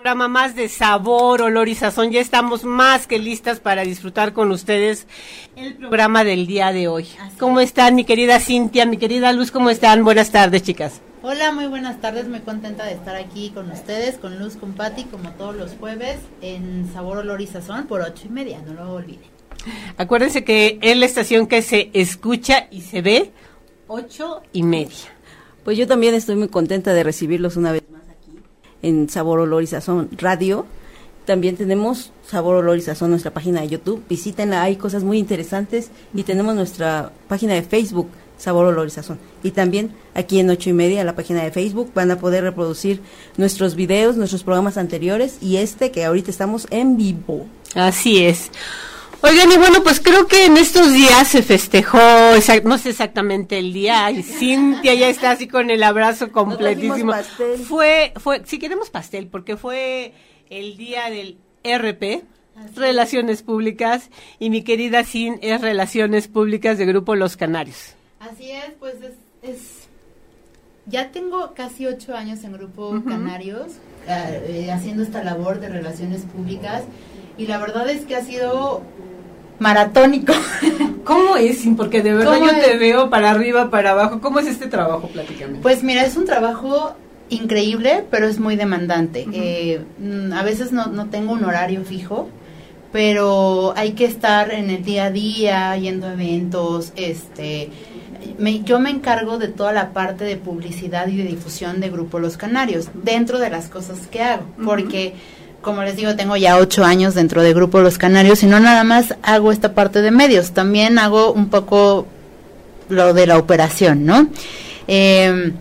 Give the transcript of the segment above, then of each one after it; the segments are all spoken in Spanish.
programa más de sabor, olor y sazón. Ya estamos más que listas para disfrutar con ustedes el programa del día de hoy. ¿Cómo están mi querida Cintia, mi querida Luz? ¿Cómo están? Buenas tardes, chicas. Hola, muy buenas tardes, muy contenta de estar aquí con ustedes, con Luz, con Patti, como todos los jueves, en Sabor, Olor y Sazón por ocho y media, no lo olviden. Acuérdense que es la estación que se escucha y se ve ocho y media. Pues yo también estoy muy contenta de recibirlos una vez más en Sabor, Olor y Sazón Radio. También tenemos Sabor, Olor y Sazón, nuestra página de YouTube. Visítenla, hay cosas muy interesantes. Y tenemos nuestra página de Facebook, Sabor, Olor y Sazón. Y también aquí en ocho y media, la página de Facebook, van a poder reproducir nuestros videos, nuestros programas anteriores y este que ahorita estamos en vivo. Así es. Oigan, y bueno, pues creo que en estos días se festejó, no sé exactamente el día, y Cintia ya está así con el abrazo completísimo. Fue, fue, si queremos pastel, porque fue el día del RP, Relaciones Públicas, y mi querida Sin es Relaciones Públicas de Grupo Los Canarios. Así es, pues es, es ya tengo casi ocho años en Grupo Canarios, eh, haciendo esta labor de relaciones públicas, y la verdad es que ha sido maratónico. ¿Cómo es? Porque de verdad yo te veo para arriba, para abajo. ¿Cómo es este trabajo? Platícame. Pues mira, es un trabajo increíble, pero es muy demandante. eh, a veces no, no tengo un horario fijo, pero hay que estar en el día a día, yendo a eventos, este... Me, yo me encargo de toda la parte de publicidad y de difusión de Grupo Los Canarios, dentro de las cosas que hago, porque como les digo, tengo ya ocho años dentro de Grupo Los Canarios y no nada más hago esta parte de medios, también hago un poco lo de la operación, ¿no? Eh,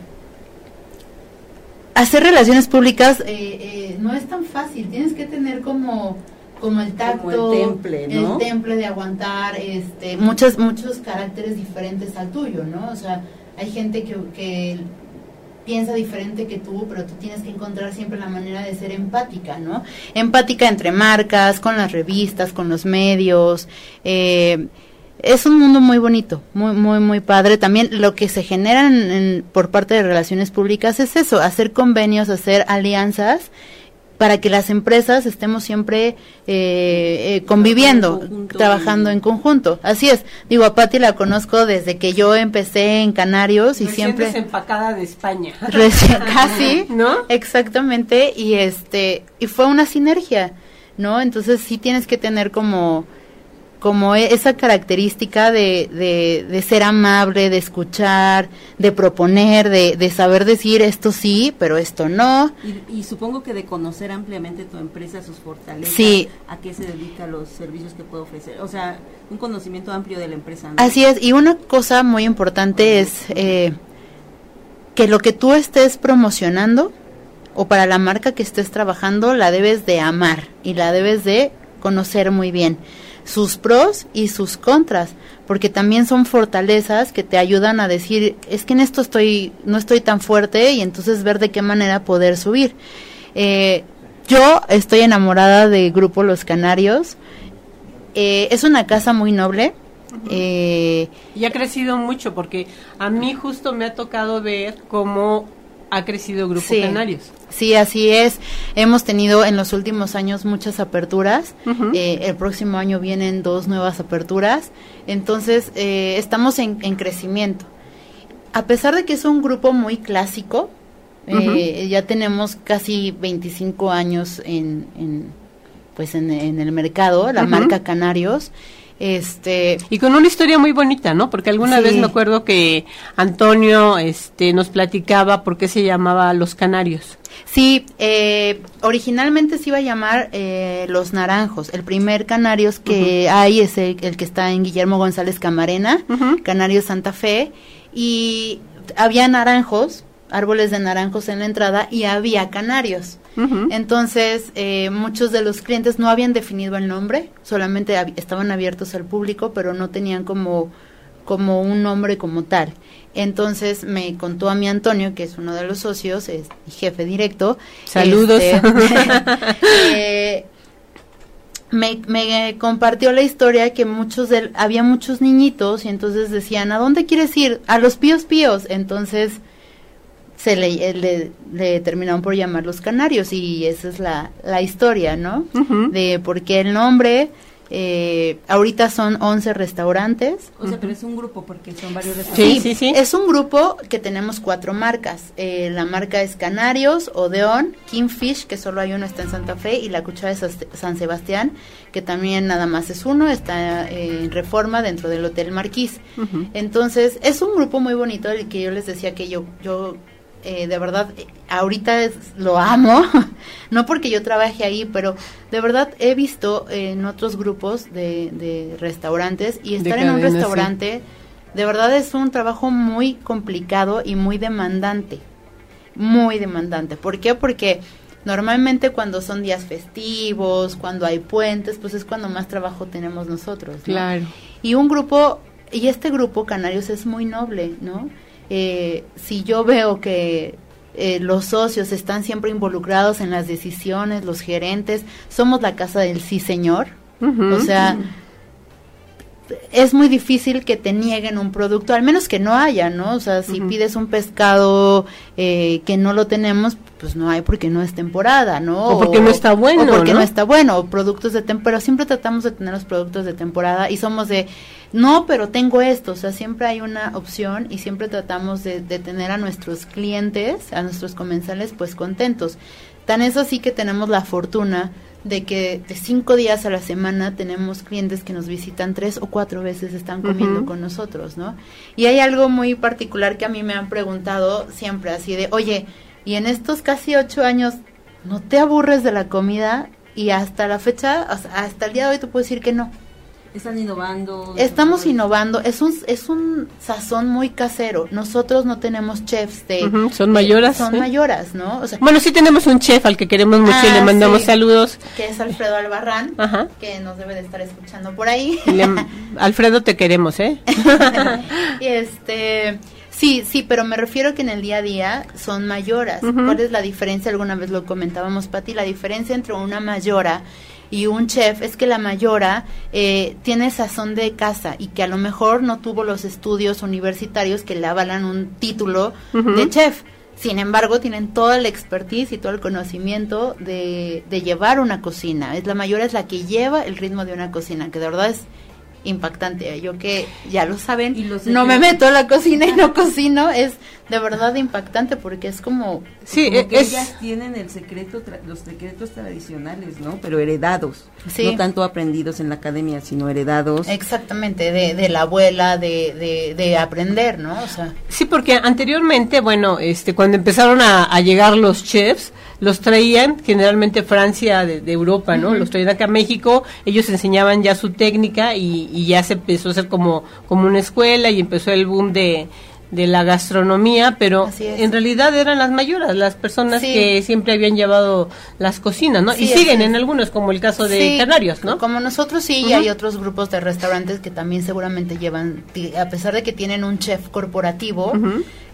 hacer relaciones públicas eh, eh, no es tan fácil, tienes que tener como como el tacto, Como el temple, ¿no? el temple de aguantar, este, muchos muchos caracteres diferentes al tuyo, ¿no? O sea, hay gente que, que piensa diferente que tú, pero tú tienes que encontrar siempre la manera de ser empática, ¿no? Empática entre marcas, con las revistas, con los medios. Eh, es un mundo muy bonito, muy, muy, muy padre. También lo que se genera en- en- por parte de relaciones públicas es eso, hacer convenios, hacer alianzas para que las empresas estemos siempre eh, eh, conviviendo, en trabajando en conjunto. Así es. Digo, a Patti la conozco desde que yo empecé en Canarios y Recién siempre desempacada de España. recién casi ¿No? exactamente y este y fue una sinergia no entonces sí tienes que tener como como e- esa característica de, de, de ser amable, de escuchar, de proponer, de, de saber decir esto sí, pero esto no. Y, y supongo que de conocer ampliamente tu empresa, sus fortalezas, Sí. a qué se dedica, los servicios que puede ofrecer. O sea, un conocimiento amplio de la empresa. ¿no? Así es, y una cosa muy importante es eh, que lo que tú estés promocionando o para la marca que estés trabajando la debes de amar y la debes de conocer muy bien sus pros y sus contras porque también son fortalezas que te ayudan a decir es que en esto estoy no estoy tan fuerte y entonces ver de qué manera poder subir. Eh, yo estoy enamorada de Grupo Los Canarios. Eh, es una casa muy noble. Eh, Y ha crecido mucho porque a mí justo me ha tocado ver cómo ha crecido Grupo Sí. Canarios. Sí, así es. Hemos tenido en los últimos años muchas aperturas. Eh, el próximo año vienen dos nuevas aperturas. Entonces, eh, estamos en, en crecimiento. A pesar de que es un grupo muy clásico, eh, ya tenemos casi 25 años en, en, pues en, en el mercado, la marca Canarios. Este, Y con una historia muy bonita, ¿no? Porque alguna Sí. vez me acuerdo que Antonio este, nos platicaba por qué se llamaba Los Canarios. Sí, eh, originalmente se iba a llamar eh, Los Naranjos. El primer Canarios que hay es el, el que está en Guillermo González Camarena, Ujú. Canarios Santa Fe, y había naranjos, árboles de naranjos en la entrada, y había canarios. Entonces, eh, muchos de los clientes no habían definido el nombre, solamente estaban abiertos al público, pero no tenían como, como un nombre como tal. Entonces me contó a mi Antonio, que es uno de los socios, es mi jefe directo. Saludos. este, eh, me, me, compartió la historia que muchos de, había muchos niñitos y entonces decían, ¿a dónde quieres ir? A los píos píos. Entonces se le, le, le terminaron por llamar los canarios y esa es la, la historia, ¿no? De por qué el nombre eh, ahorita son 11 restaurantes. O sea, pero es un grupo porque son varios restaurantes. Sí, sí, sí. Es un grupo que tenemos cuatro marcas. Eh, la marca es Canarios, Odeón, Kingfish, que solo hay uno, está en Santa Fe, y la Cuchara de San Sebastián, que también nada más es uno, está eh, en reforma dentro del Hotel Marquís. Entonces, es un grupo muy bonito, el que yo les decía que yo, yo eh, de verdad, ahorita lo amo, no porque yo trabaje ahí, pero de verdad he visto en otros grupos de, restaurantes y estar en un restaurante, de verdad es un trabajo muy complicado y muy demandante, muy demandante. ¿Por qué? Porque normalmente cuando son días festivos, cuando hay puentes, pues es cuando más trabajo tenemos nosotros. Claro. Y un grupo, y este grupo Canarios es muy noble, ¿no? Eh, si yo veo que eh, los socios están siempre involucrados en las decisiones, los gerentes, somos la casa del sí señor, o sea, es muy difícil que te nieguen un producto, al menos que no haya, ¿no? O sea, si pides un pescado eh, que no lo tenemos, pues no hay porque no es temporada, ¿no? O porque no está bueno. O porque ¿no? está bueno, o productos de temporada. Siempre tratamos de tener los productos de temporada y somos de, no, pero tengo esto. O sea, siempre hay una opción y siempre tratamos de, de tener a nuestros clientes, a nuestros comensales, pues contentos. Tan es así que tenemos la fortuna de que de cinco días a la semana tenemos clientes que nos visitan tres o cuatro veces, están comiendo con nosotros, ¿no? Y hay algo muy particular que a mí me han preguntado siempre, así de, oye, y en estos casi ocho años, ¿no te aburres de la comida? Y hasta la fecha, hasta el día de hoy te puedo decir que no. Están innovando. Estamos innovando. Es un es un sazón muy casero. Nosotros no tenemos chefs de. son mayoras. son mayoras, ¿no? bueno, sí tenemos un chef al que queremos mucho y le ah, mandamos saludos. Que es Alfredo Albarrán, que nos debe de estar escuchando por ahí. Alfredo, te queremos, ¿eh? este. Sí, sí, pero me refiero que en el día a día son mayoras. ¿Cuál es la diferencia? Alguna vez lo comentábamos, Pati. La diferencia entre una mayora y un chef es que la mayora eh, tiene sazón de casa y que a lo mejor no tuvo los estudios universitarios que le avalan un título de chef. Sin embargo, tienen toda la expertise y todo el conocimiento de, de llevar una cocina. Es la mayora es la que lleva el ritmo de una cocina, que de verdad es impactante. Yo que ya lo saben, no me meto a la cocina y no cocino, es de verdad impactante porque es como... Sí, e- ellas tienen el secreto, los secretos tradicionales, ¿no? Pero heredados, no tanto aprendidos en la academia, sino heredados. Exactamente, de, de la abuela, de, de, de, aprender, ¿no? O sea. Sí, porque anteriormente, bueno, este, cuando empezaron a, a llegar los chefs, los traían generalmente Francia de, Europa, ¿no? Los traían acá a México, ellos enseñaban ya su técnica y, y, ya se empezó a hacer como, como una escuela y empezó el boom de, de la gastronomía, pero en realidad eran las mayoras, las personas que siempre habían llevado las cocinas, ¿no? y siguen en algunos, como el caso de Canarios, ¿no? Como nosotros sí, y hay otros grupos de restaurantes que también seguramente llevan, a pesar de que tienen un chef corporativo,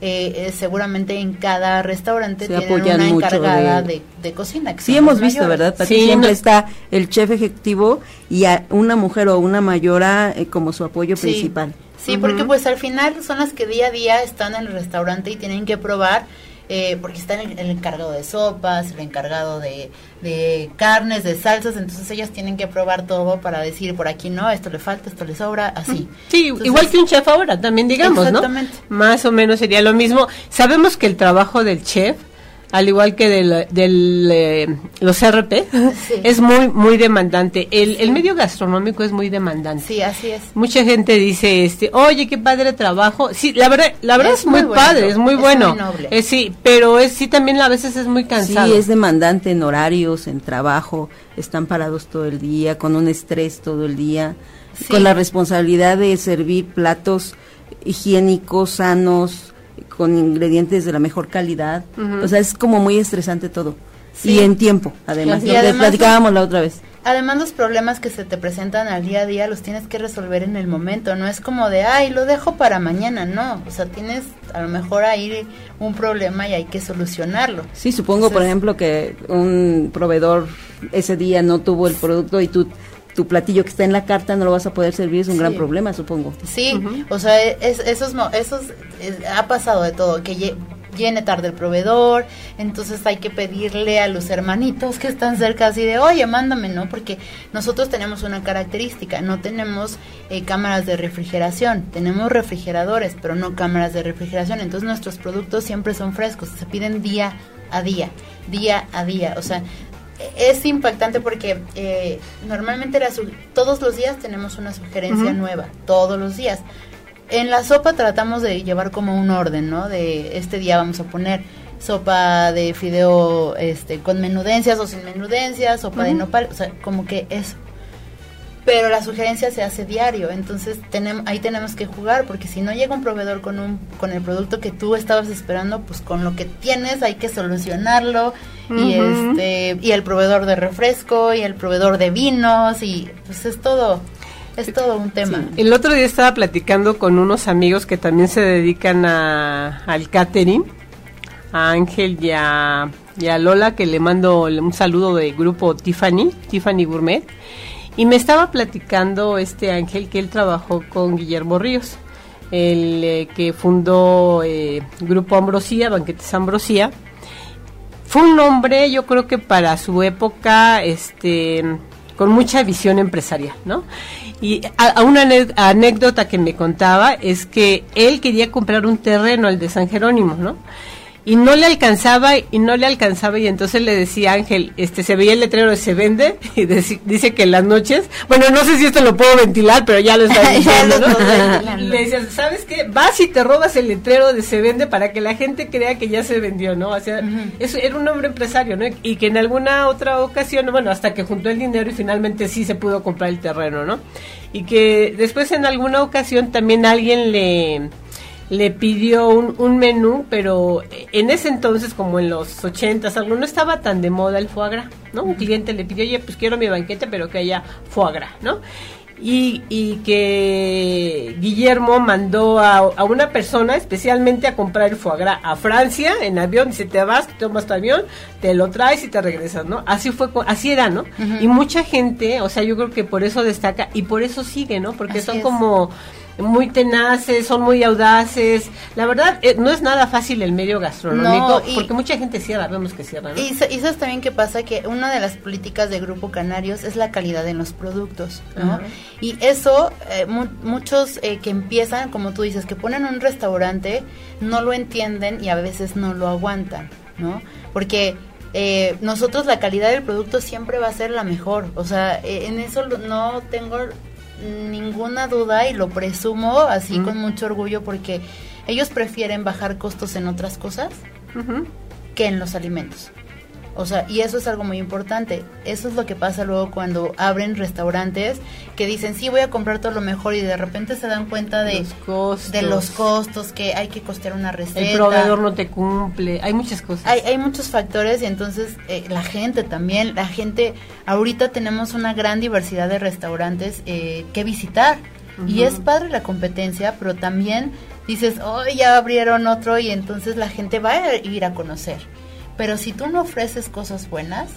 eh, eh, seguramente en cada restaurante tienen una encargada de, cocina. sí, hemos visto, ¿verdad? siempre está el chef ejecutivo y una mujer o una mayora eh, como su apoyo principal. Sí, porque pues al final son las que día a día están en el restaurante y tienen que probar, eh, porque están el, el, encargado de sopas, el encargado de, de, carnes, de salsas, entonces ellas tienen que probar todo para decir, por aquí no, esto le falta, esto le sobra, así. Sí, igual que un chef ahora, también digamos, exactamente. ¿no? Más o menos sería lo mismo. Sabemos que el trabajo del chef al igual que del, del eh, los RP, es muy muy demandante. El, el, medio gastronómico es muy demandante. Sí, así es. Mucha gente dice, este, oye, qué padre trabajo. Sí, la verdad, la verdad es, muy, padre, es muy bueno. Muy eh, sí, pero es, sí también a veces es muy cansado. Sí, es demandante en horarios, en trabajo, están parados todo el día, con un estrés todo el día, con la responsabilidad de servir platos higiénicos, sanos, con ingredientes de la mejor calidad. O sea, es como muy estresante todo. Y en tiempo, además. Lo platicábamos la otra vez. además los problemas que se te presentan al día a día los tienes que resolver en el momento, no es como de, ay, lo dejo para mañana, no, o sea, tienes a lo mejor ahí un problema y hay que solucionarlo. Sí, supongo, por ejemplo, que un proveedor ese día no tuvo el producto y tú tu platillo que está en la carta no lo vas a poder servir es un gran problema, supongo. Sí, o sea, es, esos, esos ha pasado de todo, que viene tarde el proveedor, entonces hay que pedirle a los hermanitos que están cerca así de, oye, mándame, ¿no? Porque nosotros tenemos una característica, no tenemos eh, cámaras de refrigeración, tenemos refrigeradores, pero no cámaras de refrigeración, entonces nuestros productos siempre son frescos, se piden día a día, día a día, o sea, es impactante porque eh, normalmente todos los días tenemos una sugerencia nueva, todos los días en la sopa tratamos de llevar como un orden, ¿no? De este día vamos a poner sopa de fideo este con menudencias o sin menudencias, sopa de nopal, o sea, como que eso. Pero la sugerencia se hace diario, entonces tenemos, ahí tenemos que jugar, porque si no llega un proveedor con un con el producto que tú estabas esperando, pues con lo que tienes hay que solucionarlo y este y el proveedor de refresco y el proveedor de vinos y pues es todo es todo un tema. El otro día estaba platicando con unos amigos que también se dedican a, al catering, a Ángel y a, Lola, que le mando un saludo del grupo Tiffany, Tiffany Gourmet. Y me estaba platicando este Ángel que él trabajó con Guillermo Ríos, el eh, que fundó eh, Grupo Ambrosía, Banquetes Ambrosía. Fue un hombre, yo creo que para su época, este, con mucha visión empresarial, ¿no? Y a, una anécdota que me contaba es que él quería comprar un terreno, el de San Jerónimo, ¿no? Y no le alcanzaba y no le alcanzaba y entonces le decía Ángel, este se veía el letrero de se vende y dice que en las noches, bueno, no sé si esto lo puedo ventilar, pero ya lo está diciendo, ¿no? le decía, ¿sabes qué? Vas y te robas el letrero de se vende para que la gente crea que ya se vendió, ¿no? O sea, eso era un hombre empresario, ¿no? Y que en alguna otra ocasión, bueno, hasta que juntó el dinero y finalmente sí se pudo comprar el terreno, ¿no? Y que después en alguna ocasión también alguien le le pidió un, un, menú, pero en ese entonces, como en los ochentas, algo, no estaba tan de moda el foie gras, ¿no? Un cliente le pidió, oye, pues quiero mi banquete, pero que haya foie gras, ¿no? Y, y que Guillermo mandó a, a, una persona especialmente a comprar el foie gras a Francia en avión, dice, te vas, tomas tu avión, te lo traes y te regresas, ¿no? Así fue, así era, ¿no? Y mucha gente, o sea, yo creo que por eso destaca y por eso sigue, ¿no? Porque son como muy tenaces, son muy audaces. La verdad, eh, no es nada fácil el medio gastronómico, porque mucha gente cierra, vemos que cierra. Y, sabes también que pasa que una de las políticas de Grupo Canarios es la calidad en los productos, ¿no? Y eso, eh, muchos eh, que empiezan, como tú dices, que ponen un restaurante, no lo entienden y a veces no lo aguantan, ¿no? Porque nosotros la calidad del producto siempre va a ser la mejor. O sea, en eso no tengo ninguna duda y lo presumo así con mucho orgullo porque ellos prefieren bajar costos en otras cosas que en los alimentos. O sea, y eso es algo muy importante. Eso es lo que pasa luego cuando abren restaurantes que dicen, sí, voy a comprar todo lo mejor y de repente se dan cuenta de los costos, de los costos que hay que costear una receta. El proveedor no te cumple, hay muchas cosas. Hay, hay muchos factores y entonces eh, la gente también, la gente, ahorita tenemos una gran diversidad de restaurantes eh, que visitar. Y es padre la competencia, pero también dices, oh, ya abrieron otro y entonces la gente va a ir a conocer. Pero si tú no ofreces cosas buenas,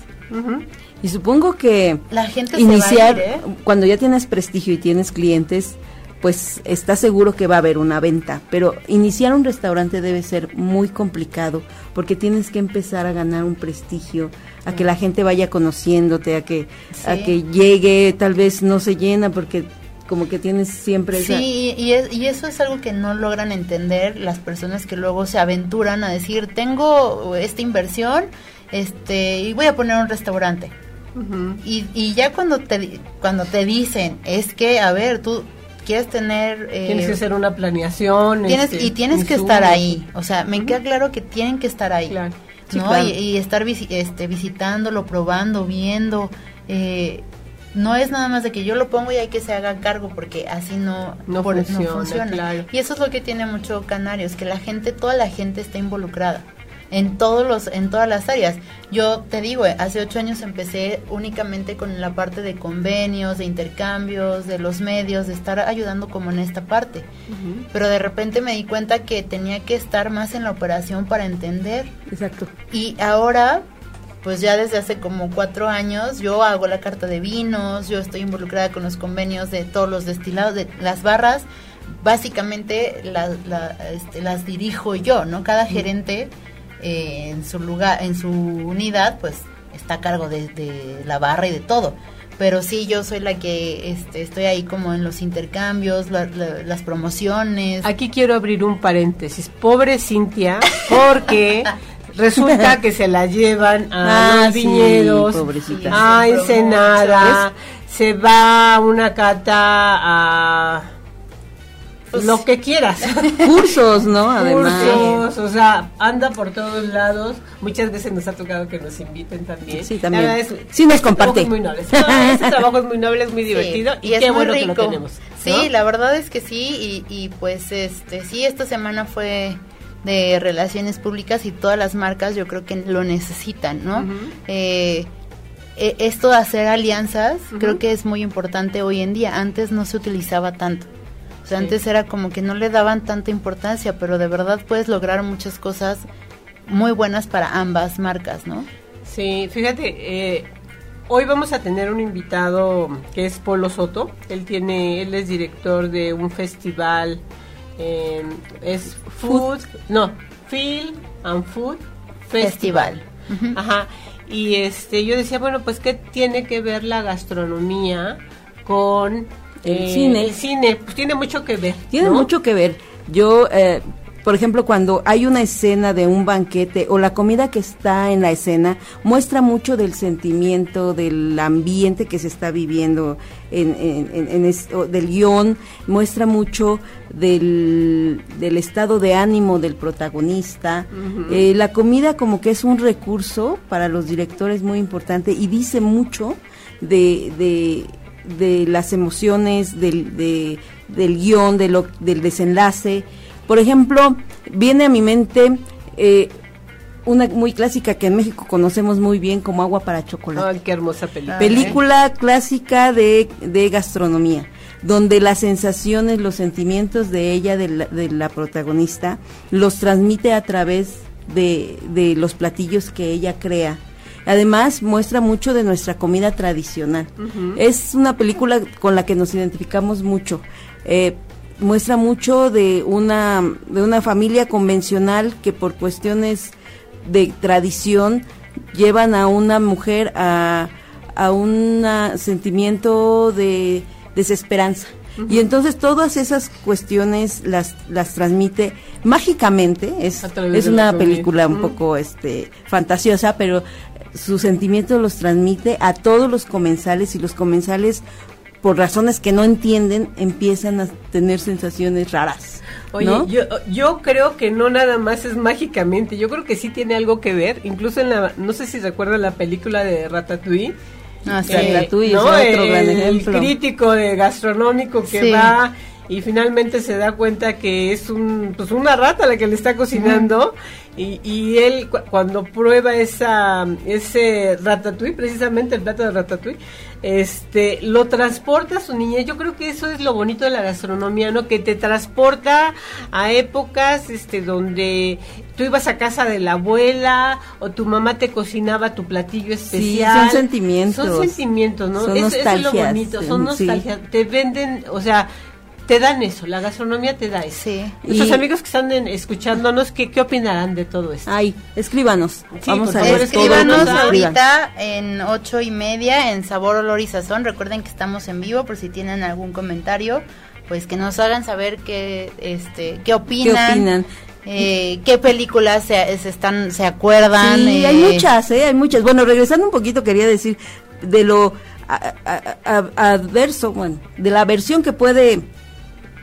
y supongo que la gente iniciar se va a ir, ¿eh? cuando ya tienes prestigio y tienes clientes, pues estás seguro que va a haber una venta, pero iniciar un restaurante debe ser muy complicado porque tienes que empezar a ganar un prestigio, a que la gente vaya conociéndote, a que a que llegue, tal vez no se llena porque como que tienes siempre sí y, y, eso es algo que no logran entender las personas que luego se aventuran a decir tengo esta inversión este y voy a poner un restaurante y, y, ya cuando te cuando te dicen es que a ver tú quieres tener eh, tienes que hacer una planeación tienes y este, tienes que estar ahí o sea me queda claro que tienen que estar ahí ¿no? y, estar este, visitándolo probando viendo eh, no es nada más de que yo lo pongo y hay que se haga cargo porque así no, no funciona. Y eso es lo que tiene mucho Canarios, que la gente, toda la gente está involucrada. en todos los en todas las áreas. Yo te digo hace ocho años empecé únicamente con la parte de convenios de intercambios de los medios de estar ayudando como en esta parte. Pero de repente me di cuenta que tenía que estar más en la operación para entender. Exacto. Y ahora pues ya desde hace como cuatro años yo hago la carta de vinos, yo estoy involucrada con los convenios de todos los destilados, de las barras, básicamente este, las dirijo yo, ¿no? Cada gerente eh, en su lugar, en su unidad, pues está a cargo de, la barra y de todo. Pero sí, yo soy la que este, estoy ahí como en los intercambios, las promociones. Aquí quiero abrir un paréntesis. Pobre Cintia, porque resulta que se la llevan a ah, viñedos, a Ensenada, se va a una cata a pues, lo que quieras. Cursos, ¿no? Además. Cursos, o sea, anda por todos lados. Muchas veces nos ha tocado que nos inviten también. Sí, también. sí, nos comparte. Es muy noble. este trabajo es muy noble, es muy divertido y, qué bueno que lo tenemos. Sí, la verdad es que sí y, y pues este sí, esta semana fue de relaciones públicas y todas las marcas yo creo que lo necesitan, ¿no? Eh, e, esto de hacer alianzas creo que es muy importante hoy en día. Antes no se utilizaba tanto. O sea, antes era como que no le daban tanta importancia, pero de verdad puedes lograr muchas cosas muy buenas para ambas marcas, ¿no? Sí, fíjate, eh, hoy vamos a tener un invitado que es Polo Soto. Él tiene, él es director de un festival eh, es Food, no, Feel and Food Festival. Ajá. Y este, yo decía, bueno, pues qué tiene que ver la gastronomía con el cine. El cine, pues tiene mucho que ver. Tiene mucho que ver. Yo eh, por ejemplo, cuando hay una escena de un banquete o la comida que está en la escena, muestra mucho del sentimiento, del ambiente que se está viviendo en, en, del guion, muestra mucho del, estado de ánimo del protagonista. Eh, la comida como que es un recurso para los directores muy importante y dice mucho de, de, las emociones, del, del guion, de lo, del desenlace. Por ejemplo, viene a mi mente eh, una muy clásica que en México conocemos muy bien como Agua para Chocolate. Ay, qué hermosa película. Película clásica de, gastronomía, donde las sensaciones, los sentimientos de ella, de la, protagonista, los transmite a través de, los platillos que ella crea. Además, muestra mucho de nuestra comida tradicional. Es una película con la que nos identificamos mucho. Eh, muestra mucho de una, de una familia convencional que por cuestiones de tradición llevan a una mujer a, a un sentimiento de desesperanza. Y entonces todas esas cuestiones las, las transmite mágicamente, es, es una película un poco este fantasiosa, pero sus sentimientos los transmite a todos los comensales y los comensales por razones que no entienden, empiezan a tener sensaciones raras. Oye, yo, yo creo que no nada más es mágicamente, yo creo que sí tiene algo que ver, incluso en la, no sé si recuerdan la película de Ratatouille. Ah, sí, Ratatouille es otro gran ejemplo. El crítico de gastronómico que va y finalmente se da cuenta que es un, pues una rata la que le está cocinando y, y, él cuando prueba esa ese ratatouille, precisamente el plato de ratatouille, este lo transporta a su niñez. Yo creo que eso es lo bonito de la gastronomía, ¿no? Que te transporta a épocas este donde tú ibas a casa de la abuela o tu mamá te cocinaba tu platillo especial. Sí, son sentimientos. Son sentimientos, ¿no? Son es, es lo bonito, son nostalgia. Te venden, o sea, te dan eso, la gastronomía te da eso. Sí. Nuestros amigos que están escuchándonos, ¿qué, ¿qué opinarán de todo esto? Ay, escríbanos. Vamos a ver Escríbanos ahorita en ocho y media en Sabor, Olor y Sazón. Recuerden que estamos en vivo por si tienen algún comentario, pues que nos hagan saber qué, este, qué opinan. ¿Qué opinan? Eh, qué películas se, están se acuerdan sí, hay eh, muchas eh, hay muchas bueno regresando un poquito quería decir de lo adverso bueno de la versión que puede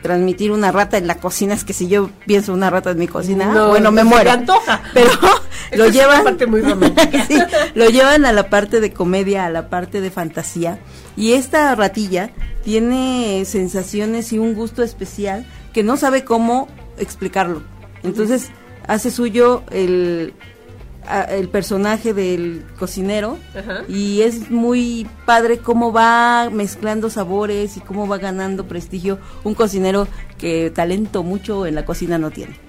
transmitir una rata en la cocina es que si yo pienso una rata en mi cocina, bueno, me muero. antoja. Pero lo llevan parte muy romántica. lo llevan a la parte de comedia, a la parte de fantasía y esta ratilla tiene sensaciones y un gusto especial que no sabe cómo explicarlo. Entonces, hace suyo el el personaje del cocinero y es muy padre cómo va mezclando sabores y cómo va ganando prestigio un cocinero que talento mucho en la cocina no tiene.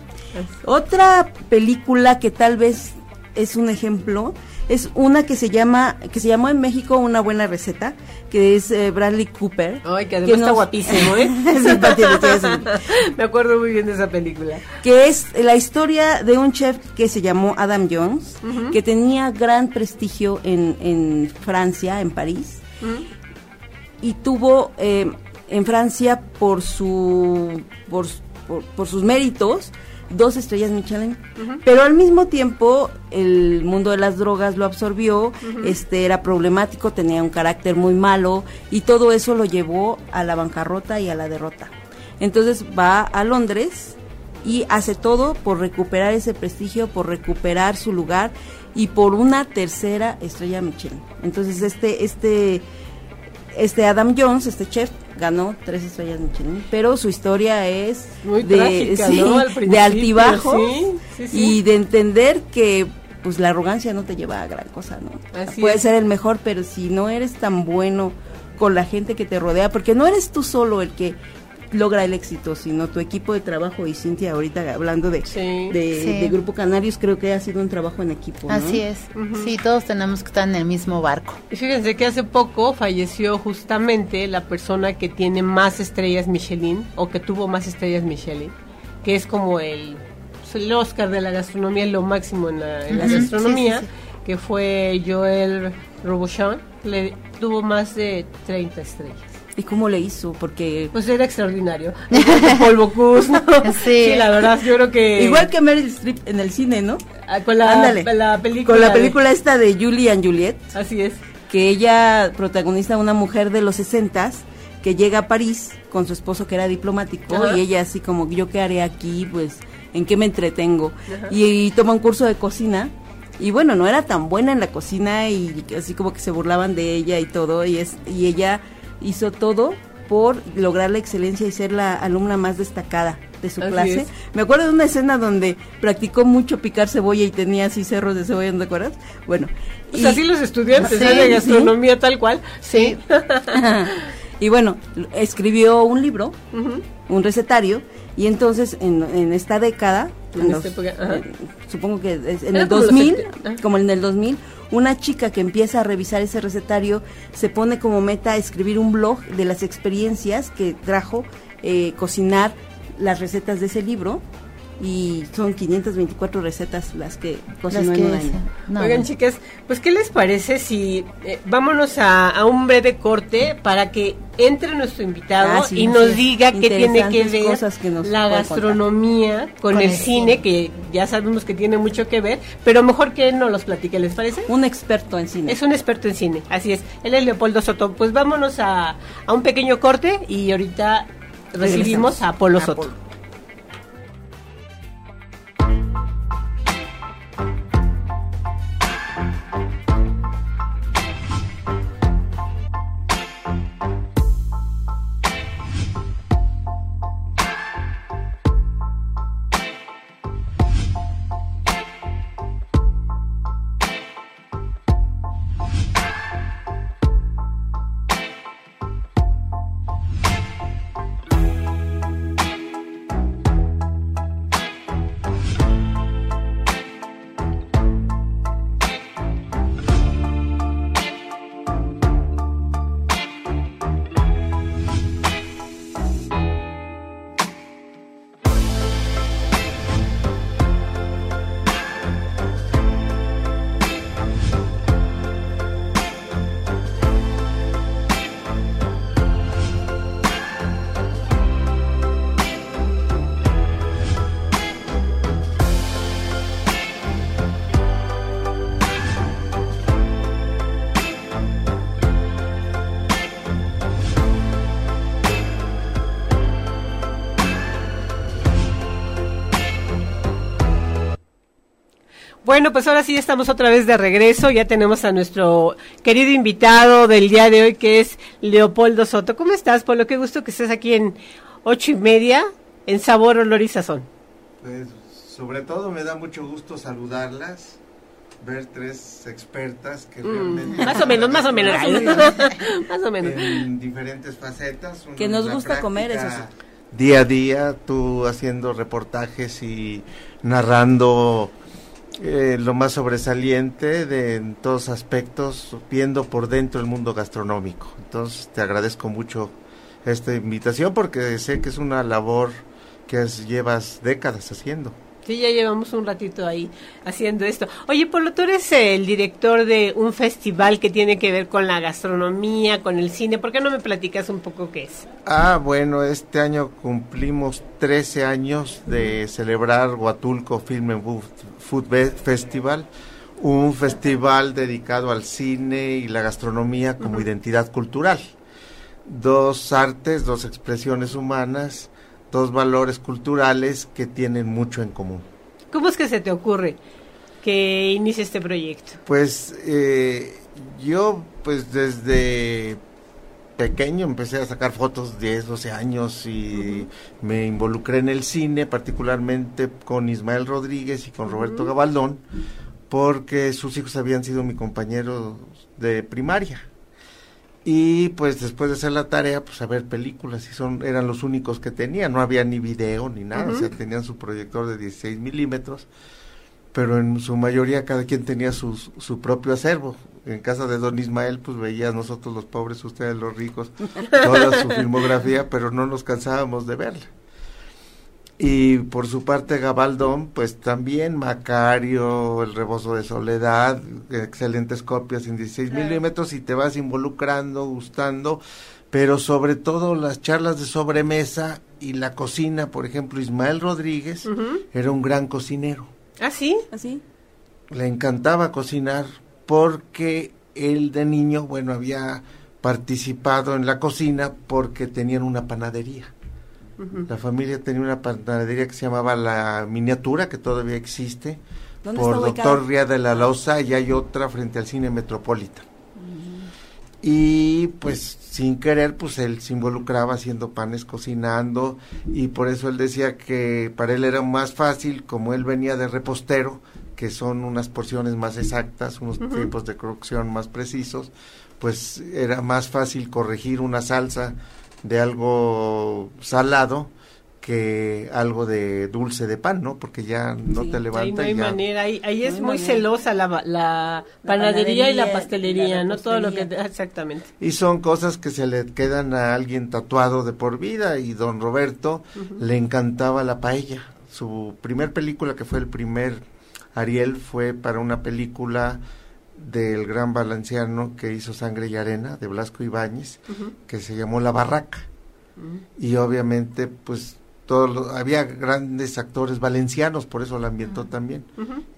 Otra película que tal vez es un ejemplo es una que se llama que se llamó en México una buena receta que es eh, Bradley Cooper. Ay que además está guapísimo ¿eh? me acuerdo muy bien de esa película. Que es la historia de un chef que se llamó Adam Jones que tenía gran prestigio en, en Francia en París y tuvo eh, en Francia por su por, por sus méritos dos estrellas Michelin, pero al mismo tiempo el mundo de las drogas lo absorbió, este era problemático, tenía un carácter muy malo y todo eso lo llevó a la bancarrota y a la derrota. Entonces va a Londres y hace todo por recuperar ese prestigio, por recuperar su lugar y por una tercera estrella Michelin. Entonces este este este Adam Jones, este chef, ganó tres estrellas Michelin, pero su historia es de, de altibajos y de entender que pues la arrogancia no te lleva a gran cosa, ¿no? Puede ser el mejor, pero si no eres tan bueno con la gente que te rodea, porque no eres tú solo el que logra el éxito, sino tu equipo de trabajo. Y Cintia, ahorita hablando de, de, Grupo Canarios, creo que ha sido un trabajo en equipo. Así es. Sí, todos tenemos que estar en el mismo barco. Y fíjense que hace poco falleció justamente la persona que tiene más estrellas Michelin, o que tuvo más estrellas Michelin, que es como el, el Oscar de la gastronomía, lo máximo en la, gastronomía, que fue Joel Robuchon, le tuvo más de 30 estrellas. ¿Y cómo le hizo? Porque... Pues era extraordinario. polvo ¿no? Sí. la verdad, yo creo que... Igual que Meryl Streep en el cine, ¿no? Ah, con la, la película. Con la película esta de Julie and Juliet. Así es. Que ella protagoniza una mujer de los sesentas que llega a París con su esposo que era diplomático y ella así como, ¿yo qué haré aquí? Pues, ¿en qué me entretengo? Y, toma un curso de cocina y bueno, no era tan buena en la cocina y así como que se burlaban de ella y todo y es y ella hizo todo por lograr la excelencia y ser la alumna más destacada de su clase. Me acuerdo de una escena donde practicó mucho picar cebolla y tenía así cerros de cebolla, ¿no te acuerdas? Bueno. Pues así los estudiantes de gastronomía tal cual. Sí. y bueno, escribió un libro, un recetario, y entonces en, esta década, supongo que en el 2000, como en el 2000, una chica que empieza a revisar ese recetario se pone como meta escribir un blog de las experiencias que trajo eh, cocinar las recetas de ese libro y son 524 recetas las que cocinó en un año. Oigan, chicas, pues ¿qué les parece si eh, vámonos a, un breve corte para que entre nuestro invitado ah, y nos diga qué tiene que ver la gastronomía con, el, cine, que ya sabemos que tiene mucho que ver, pero mejor que él nos los platique, ¿les parece? Un experto en cine. Es un experto en cine, así es. Él es Leopoldo Soto. Pues vámonos a, a un pequeño corte y ahorita recibimos a Polo Soto. Bueno, pues ahora sí estamos otra vez de regreso. Ya tenemos a nuestro querido invitado del día de hoy, que es Leopoldo Soto. ¿Cómo estás, Polo? Qué gusto que estés aquí en ocho y media, en Sabor, Olor y Sazón. Pues sobre todo me da mucho gusto saludarlas ver tres expertas que mm, realmente... Más o menos, más o menos. más o menos. En diferentes facetas. Que nos gusta comer, eso Día a día, tú haciendo reportajes y narrando eh, lo más sobresaliente de en todos aspectos, viendo por dentro el mundo gastronómico. Entonces, te agradezco mucho esta invitación porque sé que es una labor que llevas décadas haciendo. Sí, ya llevamos un ratito ahí haciendo esto. Oye, Polo, tú eres el director de un festival que tiene que ver con la gastronomía, con el cine. ¿Por qué no me platicas un poco qué es? Ah, bueno, este año cumplimos 13 años de celebrar Huatulco Film and Food Festival, un festival dedicado al cine y la gastronomía como identidad cultural. Dos artes, dos expresiones humanas dos valores culturales que tienen mucho en común. ¿Cómo es que se te ocurre que inicie este proyecto? Pues eh, yo pues desde pequeño empecé a sacar fotos 10, 12 años y me involucré en el cine, particularmente con Ismael Rodríguez y con Roberto Gabaldón, porque sus hijos habían sido mi compañero de primaria. Y pues después de hacer la tarea pues a ver películas y son eran los únicos que tenían no había ni video ni nada o sea tenían su proyector de 16 milímetros pero en su mayoría cada quien tenía su, su propio acervo. En casa de don Ismael pues veía nosotros los pobres ustedes los ricos toda su filmografía pero no nos cansábamos de verla. Y por su parte Gabaldón, pues también Macario, El Rebozo de Soledad, excelentes copias en 16 milímetros y te vas involucrando, gustando, pero sobre todo las charlas de sobremesa y la cocina, por ejemplo, Ismael Rodríguez era un gran cocinero. ¿Ah, sí? ¿Así? ¿Ah, Le encantaba cocinar porque él de niño, bueno, había participado en la cocina porque tenían una panadería. La familia tenía una panadería que se llamaba La Miniatura, que todavía existe, por Doctor Ría de la Loza, y hay otra frente al Cine Metropolitan. Y pues sin querer, pues él se involucraba haciendo panes, cocinando, y por eso él decía que para él era más fácil, como él venía de repostero, que son unas porciones más exactas, unos tiempos de cocción más precisos, pues era más fácil corregir una salsa de algo salado que algo de dulce de pan, ¿no? Porque ya no te levanta. Ahí no hay manera, ahí, es muy celosa la, la, panadería y la pastelería, ¿no? Todo lo que... Exactamente. Y son cosas que se le quedan a alguien tatuado de por vida y don Roberto le encantaba la paella. Su primer película, que fue el primer Ariel, fue para una película del gran valenciano que hizo Sangre y Arena, de Blasco Ibáñez, que se llamó La Barraca. Y obviamente, pues, todos había grandes actores valencianos, por eso la ambientó también,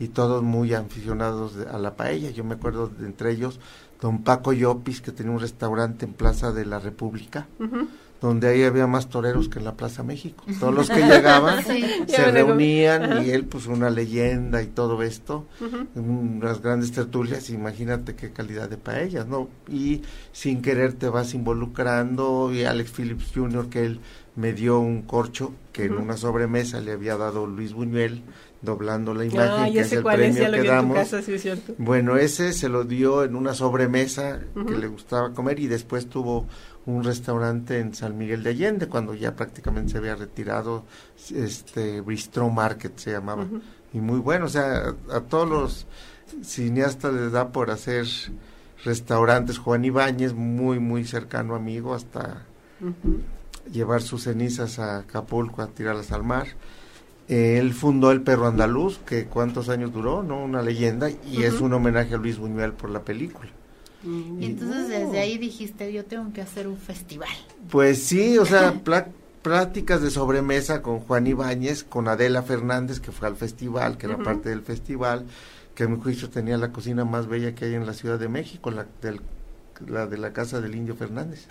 y todos muy aficionados a la paella. Yo me acuerdo de entre ellos, don Paco Llopis, que tenía un restaurante en Plaza de la República, donde ahí había más toreros que en la Plaza México. Todos los que llegaban se reunían y él pues una leyenda y todo esto, unas grandes tertulias, imagínate qué calidad de paellas, ¿no? Y sin querer te vas involucrando y Alex Phillips Jr. que él me dio un corcho que en una sobremesa le había dado Luis Buñuel doblando la imagen ah, que es el premio que damos. bueno, ese se lo dio en una sobremesa que le gustaba comer y después tuvo un restaurante en San Miguel de Allende cuando ya prácticamente se había retirado este Bistro Market se llamaba. Y muy bueno o sea a, todos los cineastas les da por hacer restaurantes. Juan Ibáñez muy muy cercano amigo hasta llevar sus cenizas a Acapulco a tirarlas al mar. Él fundó el Perro Andaluz que cuántos años duró no una leyenda y es un homenaje a Luis Buñuel por la película. Y entonces desde ahí dijiste, yo tengo que hacer un festival. Pues sí, o sea, pláticas de sobremesa con Juan Ibáñez, con Adela Fernández, que fue al festival, que era parte del festival, que a mi juicio tenía la cocina más bella que hay en la Ciudad de México, la, del, la de la casa del Indio Fernández.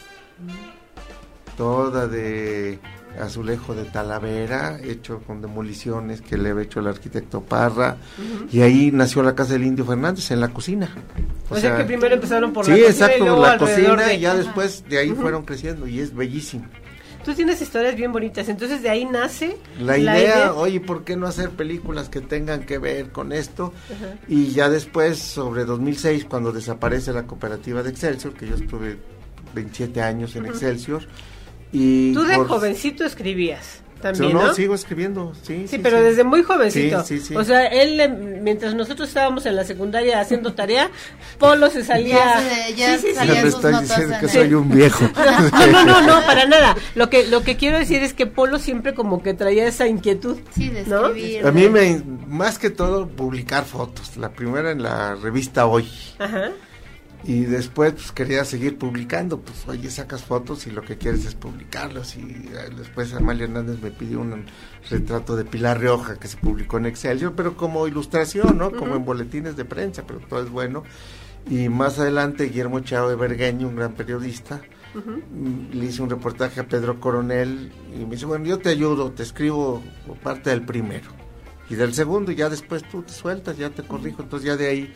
Toda de azulejo de Talavera, hecho con demoliciones que le había hecho el arquitecto Parra, y ahí nació la casa del Indio Fernández en la cocina. O, sea, que primero empezaron por la cocina. Sí, exacto, la cocina y ya después de ahí fueron creciendo y es bellísimo. tú tienes historias bien bonitas, entonces de ahí nace la, idea, oye, ¿por qué no hacer películas que tengan que ver con esto? Y ya después, sobre 2006, cuando desaparece la cooperativa de Excelsior, que yo estuve 27 años en Excelsior, y... Tú de jovencito escribías. También, no, sigo escribiendo, sí. Sí, pero desde muy jovencito. Sí, sí, o sea, él, mientras nosotros estábamos en la secundaria haciendo tarea, Polo se salía. Ya, se, ya me diciendo que soy un viejo. No, no, no, no, para nada. Lo que, lo que quiero decir es que Polo siempre como que traía esa inquietud. Sí, de escribir. A mí me, más que todo, publicar fotos. La primera en la revista Hoy. Ajá y después pues, quería seguir publicando, pues oye, sacas fotos y lo que quieres es publicarlos y eh, después Amalia Hernández me pidió un retrato de Pilar Rioja que se publicó en Excelsior, pero como ilustración, ¿no? Como en boletines de prensa, pero todo es bueno. Y más adelante Guillermo Chao de Bergueño, un gran periodista, le hice un reportaje a Pedro Coronel y me dice, bueno, yo te ayudo, te escribo parte del primero y del segundo y ya después tú te sueltas, ya te corrijo, entonces ya de ahí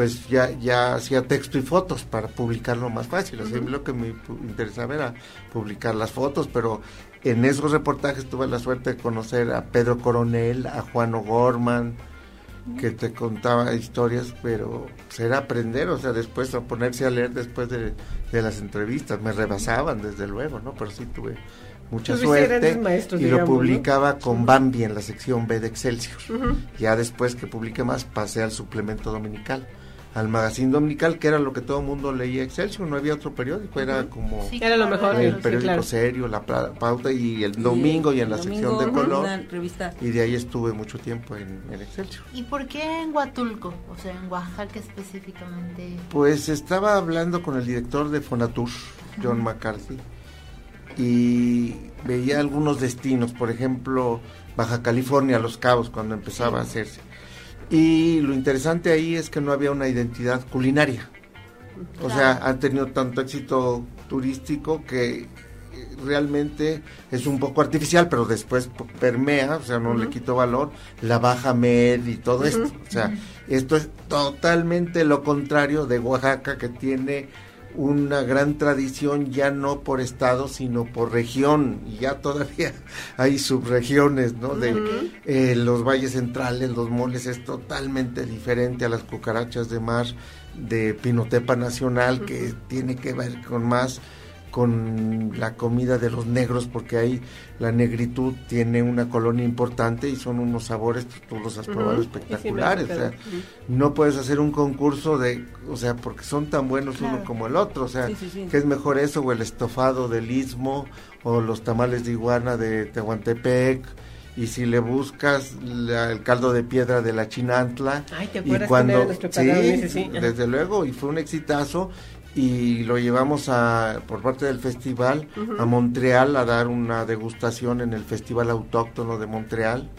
pues ya, ya hacía texto y fotos para publicarlo más fácil. Así lo que me interesaba era publicar las fotos, pero en esos reportajes tuve la suerte de conocer a Pedro Coronel, a Juan O'Gorman, que te contaba historias, pero pues, era aprender, o sea, después a ponerse a leer después de, las entrevistas, me rebasaban desde luego, ¿no? Pero sí tuve mucha suerte y lo publicaba con Bambi en la sección B de Excelsior. Ya después que publiqué más pasé al suplemento dominical al magazine dominical, que era lo que todo el mundo leía Excelsior, no había otro periódico, era como era lo mejor, el periódico serio, la pauta y el domingo y en la sección de color. Y de ahí estuve mucho tiempo en, en, Excelsior. ¿Y por qué en Huatulco? O sea, en Oaxaca específicamente. Pues estaba hablando con el director de Fonatur, John McCarthy, y veía algunos destinos, por ejemplo, Baja California, Los Cabos, cuando empezaba a hacerse y lo interesante ahí es que no había una identidad culinaria. O sea, han tenido tanto éxito turístico que realmente es un poco artificial, pero después permea, o sea, no le quito valor, la baja med y todo esto. O sea, esto es totalmente lo contrario de Oaxaca, que tiene una gran tradición ya no por estado sino por región. Y ya todavía hay subregiones no de eh, los valles centrales los moles es totalmente diferente a las cucarachas de mar de Pinotepa Nacional que tiene que ver con más con la comida de los negros porque ahí la negritud tiene una colonia importante y son unos sabores, tú los has probado espectaculares. o sea, no puedes hacer un concurso de, o sea, porque son tan buenos uno como el otro. O sea, ¿qué es mejor eso o el estofado del istmo o los tamales de iguana de Tehuantepec? y si le buscas el caldo de piedra de la Chinantla y cuando sí, desde luego y fue un exitazo y lo llevamos a, por parte del festival a Montreal a dar una degustación en el Festival Autóctono de Montreal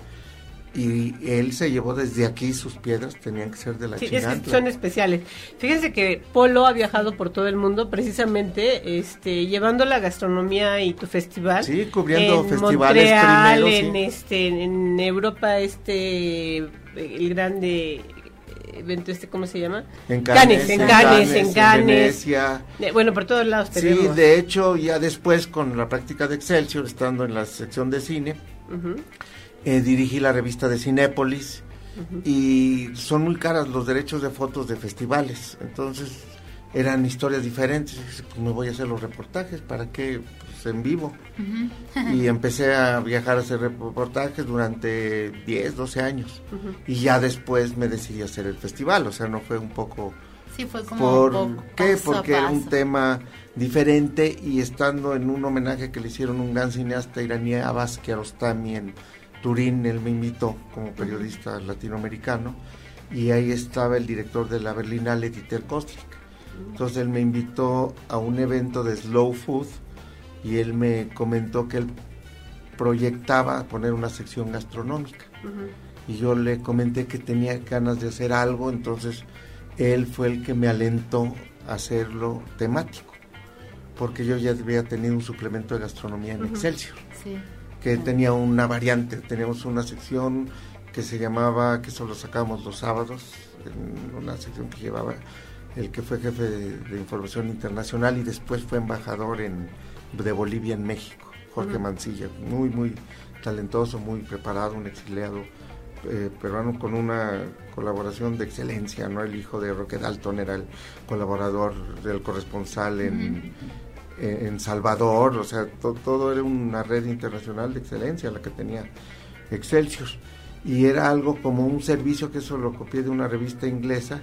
y él se llevó desde aquí sus piedras, tenían que ser de la sí, son especiales. Fíjense que Polo ha viajado por todo el mundo precisamente este llevando la gastronomía y tu festival. Sí, cubriendo festivales primero, en este en Europa este el grande este, ¿cómo se llama? En Cannes, en Cannes, en Cannes. bueno, por todos lados Sí, de hecho, ya después con la práctica de Excelsior, estando en la sección de cine, eh, dirigí la revista de Cinépolis y son muy caras los derechos de fotos de festivales, entonces eran historias diferentes, pues me voy a hacer los reportajes, ¿para qué? en vivo. y empecé a viajar a hacer reportajes durante 10, 12 años. Y ya después me decidí a hacer el festival, o sea, no fue un poco... Sí, fue como ¿Por qué? Porque era un tema diferente y estando en un homenaje que le hicieron un gran cineasta iraní, Abbas Kiarostami, en Turín, él me invitó como periodista latinoamericano y ahí estaba el director de la Berlinale, Dieter Kostlik. Entonces él me invitó a un evento de slow food y él me comentó que él proyectaba poner una sección gastronómica. Y yo le comenté que tenía ganas de hacer algo, entonces él fue el que me alentó a hacerlo temático, porque yo ya había tenido un suplemento de gastronomía en Excelsior, que tenía una variante, teníamos una sección que se llamaba, que solo sacábamos los sábados, una sección que llevaba el que fue jefe de información internacional y después fue embajador en, de Bolivia en México. Jorge Mancilla, muy, muy talentoso, muy preparado, un exiliado eh, peruano con una colaboración de excelencia, ¿no? El hijo de Roque Dalton era el colaborador del corresponsal en, en, Salvador, o sea, todo era una red internacional de excelencia la que tenía Excelsior. Y era algo como un servicio que eso lo copié de una revista inglesa,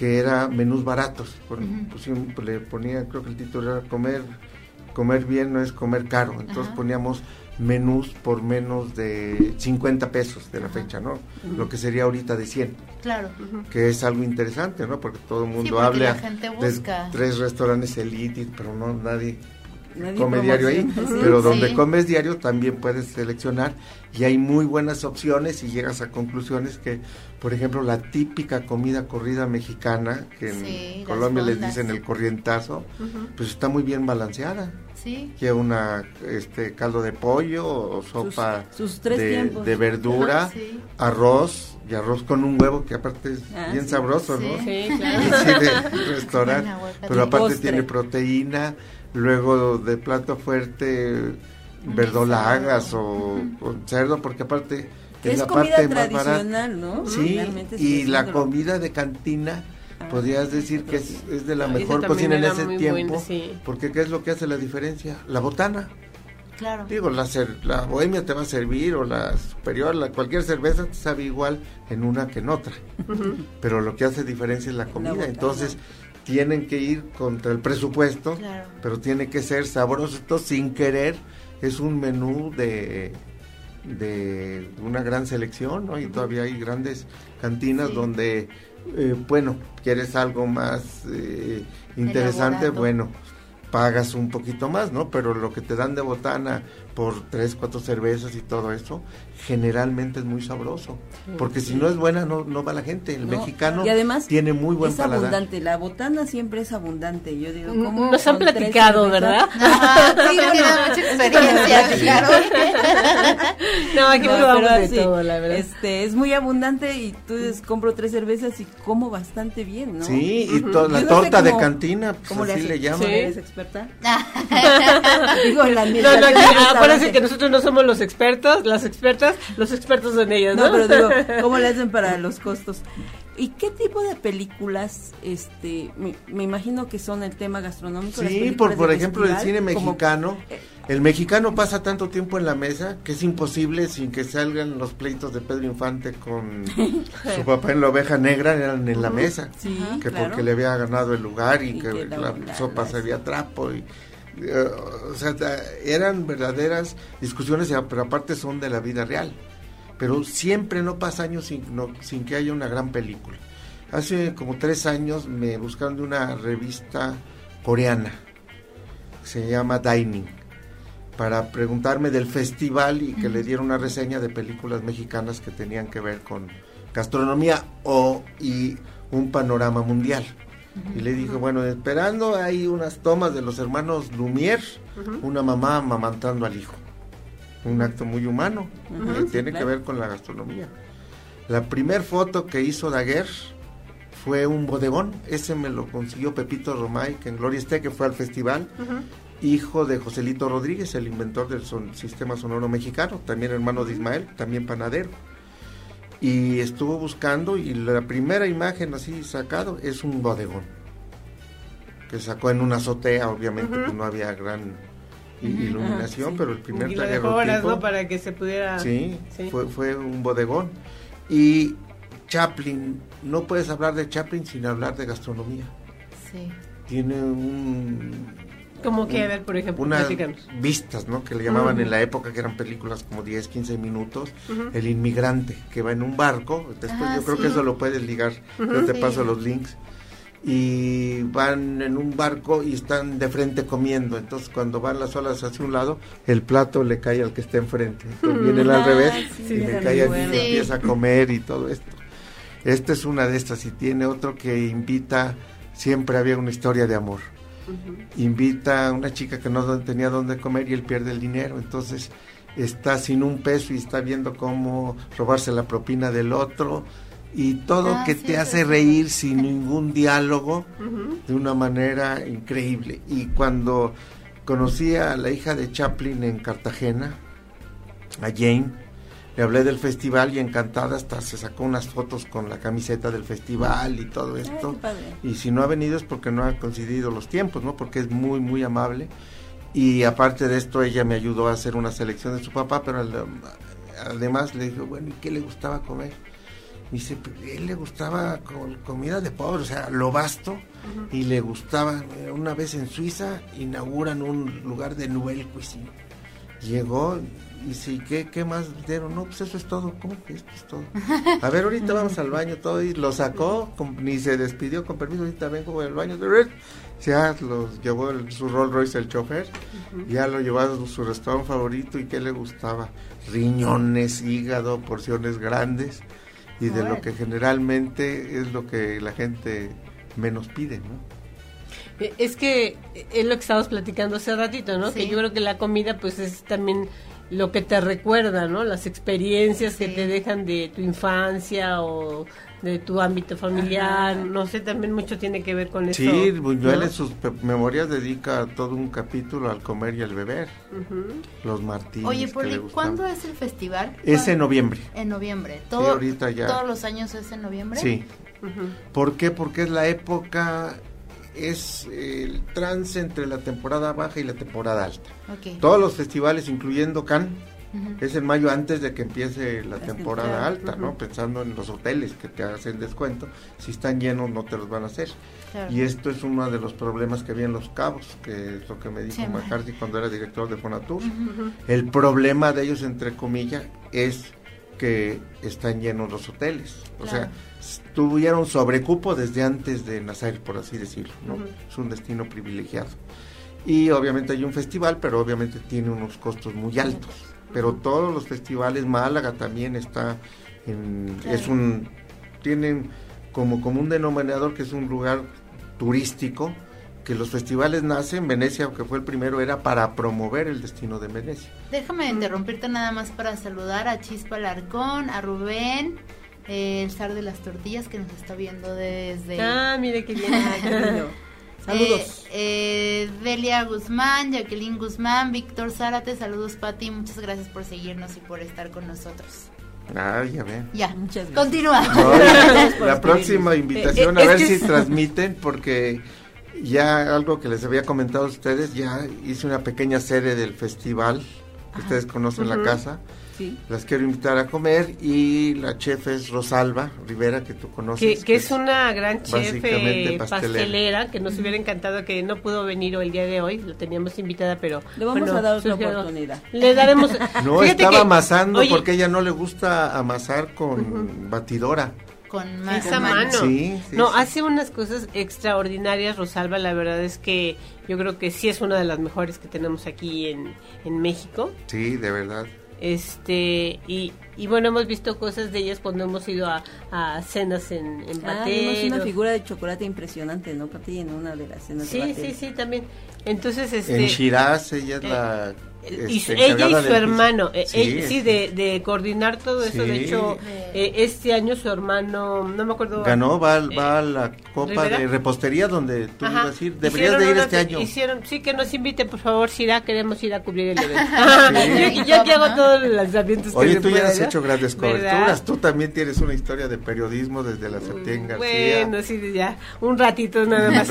que era menús baratos. Por, pues, le ponía, creo que el título era comer, comer bien no es comer caro. Entonces poníamos menús por menos de 50 pesos de la fecha, ¿no? Lo que sería ahorita de 100. Claro. Que es algo interesante, ¿no? Porque todo el mundo habla de tres restaurantes elite, pero no nadie, come diario ahí. Pero donde comes diario también puedes seleccionar y hay muy buenas opciones y llegas a conclusiones que, por ejemplo, la típica comida corrida mexicana, que en Colombia les dicen el corrientazo, pues está muy bien balanceada. Sí. Que una este caldo de pollo o sopa de, verdura, arroz y arroz con un huevo que aparte es ah, bien sabroso, ¿no? Sí, claro. de restaurante, pero aparte tiene proteína, luego de plato fuerte verdolagas o, cerdo porque aparte es, la parte tradicional, ¿no? Sí, y la comida de cantina podrías decir que es, de la mejor cocina en ese tiempo, porque ¿qué es lo que hace la diferencia? La botana. Claro. Digo, la, la bohemia te va a servir o la superior, la, cualquier cerveza te sabe igual en una que en otra. Pero lo que hace diferencia es la comida. Entonces, tienen que ir contra el presupuesto, pero tiene que ser sabroso. Esto sin querer es un menú de, de una gran selección, ¿no? Y todavía hay grandes cantinas donde eh, bueno, quieres algo más eh, interesante, bueno, pagas un poquito más, ¿no? Pero lo que te dan de botana por tres, cuatro cervezas y todo eso, generalmente es muy sabroso. porque si no es buena, no, no va la gente. El mexicano tiene muy buen es abundante, la botana siempre es abundante. Yo digo, ¿cómo Nos han platicado, ¿verdad? sí, mucha experiencia, no, aquí probamos de todo, la verdad. Este, es muy abundante y tú compro tres cervezas y como bastante bien, ¿no? Sí, y la torta de cantina, pues ¿Cómo así le, llaman. ¿Eres experta? digo, la no, no, parece que nosotros no somos los expertos, las expertas, los expertos son ellas, ¿no? pero digo, ¿cómo le hacen para los costos? ¿Y qué tipo de películas, este, me, imagino que son el tema gastronómico? Sí, por, por ejemplo, el cine mexicano. Eh, el mexicano pasa tanto tiempo en la mesa que es imposible sin que salgan los pleitos de Pedro Infante con su papá en la oveja negra, eran en la mesa. que porque le había ganado el lugar y, que, la, sopa se había trapo y o sea, eran verdaderas discusiones, pero aparte son de la vida real. Pero siempre no pasa años sin, sin que haya una gran película. Hace como tres años me buscaron de una revista coreana, se llama Dining, para preguntarme del festival y que le diera una reseña de películas mexicanas que tenían que ver con gastronomía o y un panorama mundial. Y le dije, bueno, esperando hay unas tomas de los hermanos Lumière, una mamá amamantando al hijo. Un acto muy humano, que tiene que ver con la gastronomía. La primer foto que hizo Daguerre fue un bodegón, ese me lo consiguió Pepito Romay, que en Gloria esté, que fue al festival, hijo de Joselito Rodríguez, el inventor del sistema sonoro mexicano, también hermano de Ismael, también panadero y estuvo buscando y la primera imagen así sacado es un bodegón que sacó en una azotea obviamente pues no había gran iluminación pero el primer lo para que se pudiera sí, Fue, fue un bodegón. Y Chaplin no puedes hablar de Chaplin sin hablar de gastronomía. Sí. Tiene un como que, a ver, por ejemplo, unas vistas, ¿no? Que le llamaban en la época, que eran películas como 10, 15 minutos. El inmigrante que va en un barco. Después ah, yo creo que eso lo puedes ligar. Yo te paso los links. Y van en un barco y están de frente comiendo. Entonces, cuando van las olas hacia un lado, el plato le cae al que está enfrente. Entonces, viene al revés y le cae al niño y empieza a comer y todo esto. Esta es una de estas. Y tiene otro que invita. Siempre había una historia de amor invita a una chica que no tenía dónde comer y él pierde el dinero, entonces está sin un peso y está viendo cómo robarse la propina del otro. Y todo ah, que te hace reír sin ningún diálogo de una manera increíble. Y cuando conocí a la hija de Chaplin en Cartagena, a Jane. Le hablé del festival y encantada hasta se sacó unas fotos con la camiseta del festival y todo esto. y si no ha venido es porque no ha coincidido los tiempos, ¿no? Porque es muy, muy amable. Y aparte de esto, ella me ayudó a hacer una selección de su papá, pero además le dije, bueno, ¿y qué le gustaba comer? Me dice, pues, él le gustaba comida de pobre, o sea, lo basto, y le gustaba, eh, una vez en Suiza inauguran un lugar de Nouvelle Cuisine. Llegó y sí, ¿qué, qué más dieron? No, pues eso es todo, ¿cómo que esto es todo? A ver, ahorita vamos al baño todo, y lo sacó, ni se despidió, con permiso, ahorita vengo al baño, ya los llevó su Rolls Royce el chofer, ya lo llevó a su restaurante favorito y qué le gustaba, riñones, hígado, porciones grandes y de lo que generalmente es lo que la gente menos pide, ¿no? Eh, es que es lo que estábamos platicando hace ratito, ¿no? Que yo creo que la comida pues es también lo que te recuerda, ¿no? Las experiencias que te dejan de tu infancia o de tu ámbito familiar, no sé, también mucho tiene que ver con eso. Sí, Buñuel en sus memorias dedica todo un capítulo al comer y al beber, los martínez. Oye, Poli, ¿cuándo es el festival? Es en noviembre. En noviembre, todo, ahorita ya. todos los años es en noviembre. Sí. ¿Por qué? Porque es la época, es el trance entre la temporada baja y la temporada alta. Todos los festivales, incluyendo Cannes, es en mayo antes de que empiece la temporada alta, ¿no? Pensando en los hoteles que te hacen descuento, si están llenos no te los van a hacer. Y esto es uno de los problemas que había en Los Cabos, que es lo que me dijo McCarthy cuando era director de Fonatur. El problema de ellos, entre comillas, es que están llenos los hoteles. O sea, tuvieron sobrecupo desde antes de nacer, por así decirlo, ¿no? Es un destino privilegiado. Y obviamente hay un festival, pero obviamente tiene unos costos muy altos pero todos los festivales, Málaga también está en, es un, tienen como, como un denominador que es un lugar turístico, que los festivales nacen, Venecia, que fue el primero, era para promover el destino de Venecia. Déjame interrumpirte nada más para saludar a Chispa Larcón, a Rubén, el zar de las tortillas que nos está viendo desde... Ah, mire qué bien. Saludos. Eh, eh, Delia Guzmán, Jacqueline Guzmán, Víctor Zárate, saludos Pati, muchas gracias por seguirnos y por estar con nosotros. Ah, ya ven. Ya, muchas gracias. Continúa. la, próxima invitación, eh, a ver si transmiten, porque ya algo que les había comentado a ustedes, ya hice una pequeña sede del festival, que ustedes conocen la casa las quiero invitar a comer y la chef es Rosalba Rivera, que tú conoces. Que, es una gran chef eh, pastelera. que nos hubiera encantado que no pudo venir el día de hoy, la teníamos invitada, pero... Le vamos a dar otra oportunidad. Le daremos... no, estaba amasando porque ella no le gusta amasar con batidora con esa mano. no, hace unas cosas extraordinarias, Rosalba. La verdad es que yo creo que sí es una de las mejores que tenemos aquí en, en México. Sí, de verdad este y, y bueno hemos visto cosas de ellas cuando hemos ido a, a cenas en, en ah, una figura de chocolate impresionante no Pati en una de las cenas sí sí sí también. Entonces este en Shiraz ella es la y este, ella y su hermano, eh, sí, de, de, coordinar todo eso. De hecho, eh, este año su hermano, no me acuerdo. Ganó, va, va a la Copa de Repostería donde tú ibas a ir. Deberías de ir este año. Hicieron, sí, que nos inviten, por favor, Sira, queremos ir a cubrir el evento. yo, yo, hago todos los lanzamientos. Oye, tú ya has hecho grandes coberturas. Tú también tienes una historia de periodismo desde la Septién García. Bueno, sí, ya, un ratito nada más.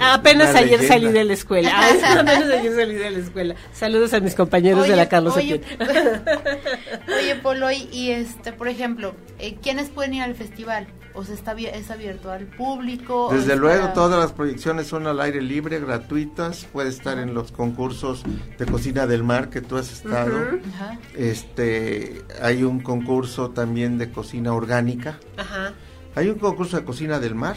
apenas ayer salí de la escuela. apenas ayer salí de la escuela. Saludos a mis compañeros de la Carlos Oye, oye Polo, y, este, por ejemplo, eh, ¿quiénes pueden ir al festival? ¿O se está, es abierto al público? Desde luego, todas las proyecciones son al aire libre, gratuitas. Puede estar en los concursos de cocina del mar que tú has estado. Este, hay un concurso también de cocina orgánica. Hay un concurso de cocina del mar.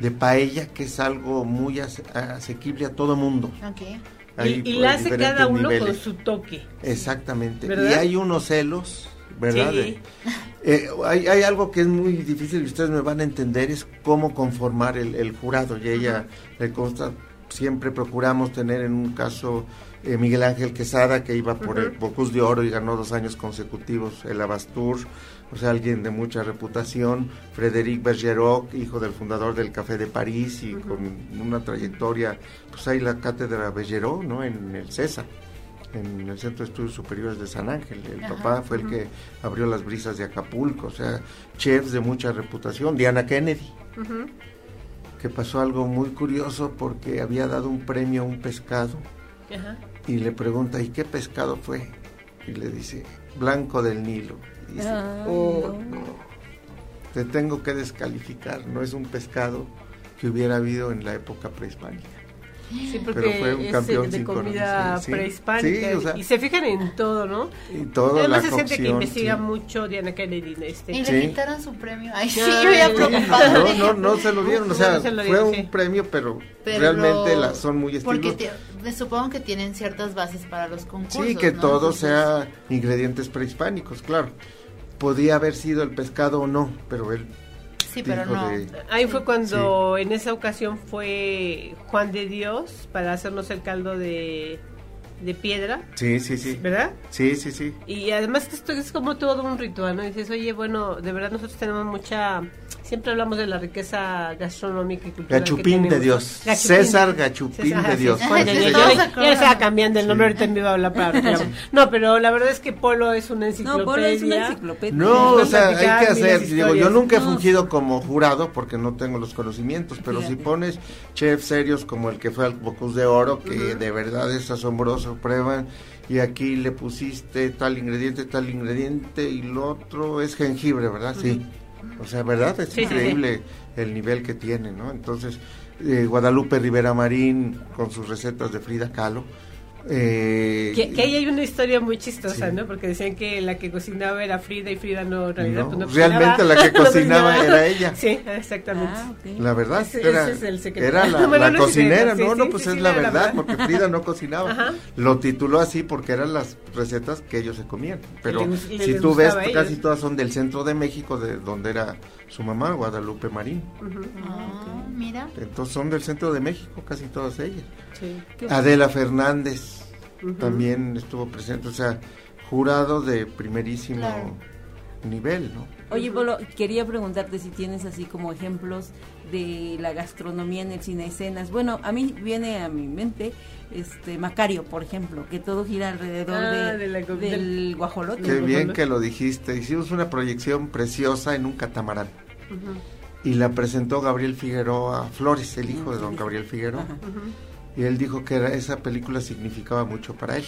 De paella, que es algo muy asequible a todo mundo. Okay y, la hace cada uno con su toque. Exactamente. Y hay unos celos, ¿verdad? Eh, hay, hay, algo que es muy difícil y ustedes me van a entender, es cómo conformar el, jurado. Y ella le consta siempre procuramos tener en un caso eh, Miguel Ángel Quesada, que iba por el Bocus de Oro y ganó dos años consecutivos el Abastur, o sea, alguien de mucha reputación, Frédéric Bergerot, hijo del fundador del Café de París y con una trayectoria, pues hay la cátedra Bergerot, ¿no? En el César en el Centro de Estudios Superiores de San Ángel. El papá fue el que abrió las brisas de Acapulco, o sea, chefs de mucha reputación. Diana Kennedy, que pasó algo muy curioso porque había dado un premio a un pescado y le pregunta, ¿y qué pescado fue? Y le dice, blanco del Nilo. Oh, no. te tengo que descalificar, no es un pescado que hubiera habido en la época prehispánica. Sí, porque pero fue un campeón de comida prehispánica. y se fijan en todo, ¿no? Y todo Además es gente que investiga mucho Diana Kennedy. Este. Y le quitaron su premio. Ay, sí, yo ya preocupado. No, no, no se lo dieron. O sea, fue un premio, pero, realmente la, son muy estilos. Porque me supongo que tienen ciertas bases para los concursos. Sí, que todo sea ingredientes prehispánicos, claro. Podía haber sido el pescado o no, pero él Sí, pero no. Ahí fue cuando en esa ocasión fue Juan de Dios para hacernos el caldo de, de piedra. Sí, sí, sí. ¿Verdad? Sí, sí, sí. Y además esto es como todo un ritual, ¿no? dices, oye, bueno, de verdad nosotros tenemos mucha siempre hablamos de la riqueza gastronómica y cultural. Gachupín de Dios. César Gachupín de Dios. ya, estaba cambiando el nombre, ahorita me iba a hablar para. No, pero la verdad es que Polo es una enciclopedia. No, Polo es una enciclopedia. No, o sea, hay que hacer. Digo, yo nunca he fungido como jurado porque no tengo los conocimientos, pero si pones chefs serios como el que fue al Bocus de Oro, que de verdad es asombroso, prueban y aquí le pusiste tal ingrediente, tal ingrediente y lo otro es jengibre, ¿verdad? Sí. O sea, ¿verdad? Es increíble el nivel que tiene, ¿no? Entonces, eh, Guadalupe Rivera Marín con sus recetas de Frida Kahlo eh, que, ahí hay una historia muy chistosa, ¿no? Porque decían que la que cocinaba era Frida y Frida no, realidad, no, pues realmente la que cocinaba era ella. Sí, exactamente. Ah, la verdad, era, era la, cocinera, no, no, pues es la, verdad, porque Frida no cocinaba. Lo tituló así porque eran las recetas que ellos se comían. Pero si tú ves, casi todas son del centro de México, de donde era su mamá, Guadalupe Marín. Ah, mira. Entonces son del centro de México, casi todas ellas. Adela Fernández también estuvo presente, o sea, jurado de primerísimo nivel, ¿no? Oye, Polo, quería preguntarte si tienes así como ejemplos de la gastronomía en el cine escenas. Bueno, a mí viene a mi mente este Macario, por ejemplo, que todo gira alrededor ah, de, del guajolote. Qué bien que lo dijiste. Hicimos una proyección preciosa en un catamarán. Y la presentó Gabriel Figueroa Flores, el hijo de don Gabriel Figueroa y él dijo que esa película significaba mucho para él.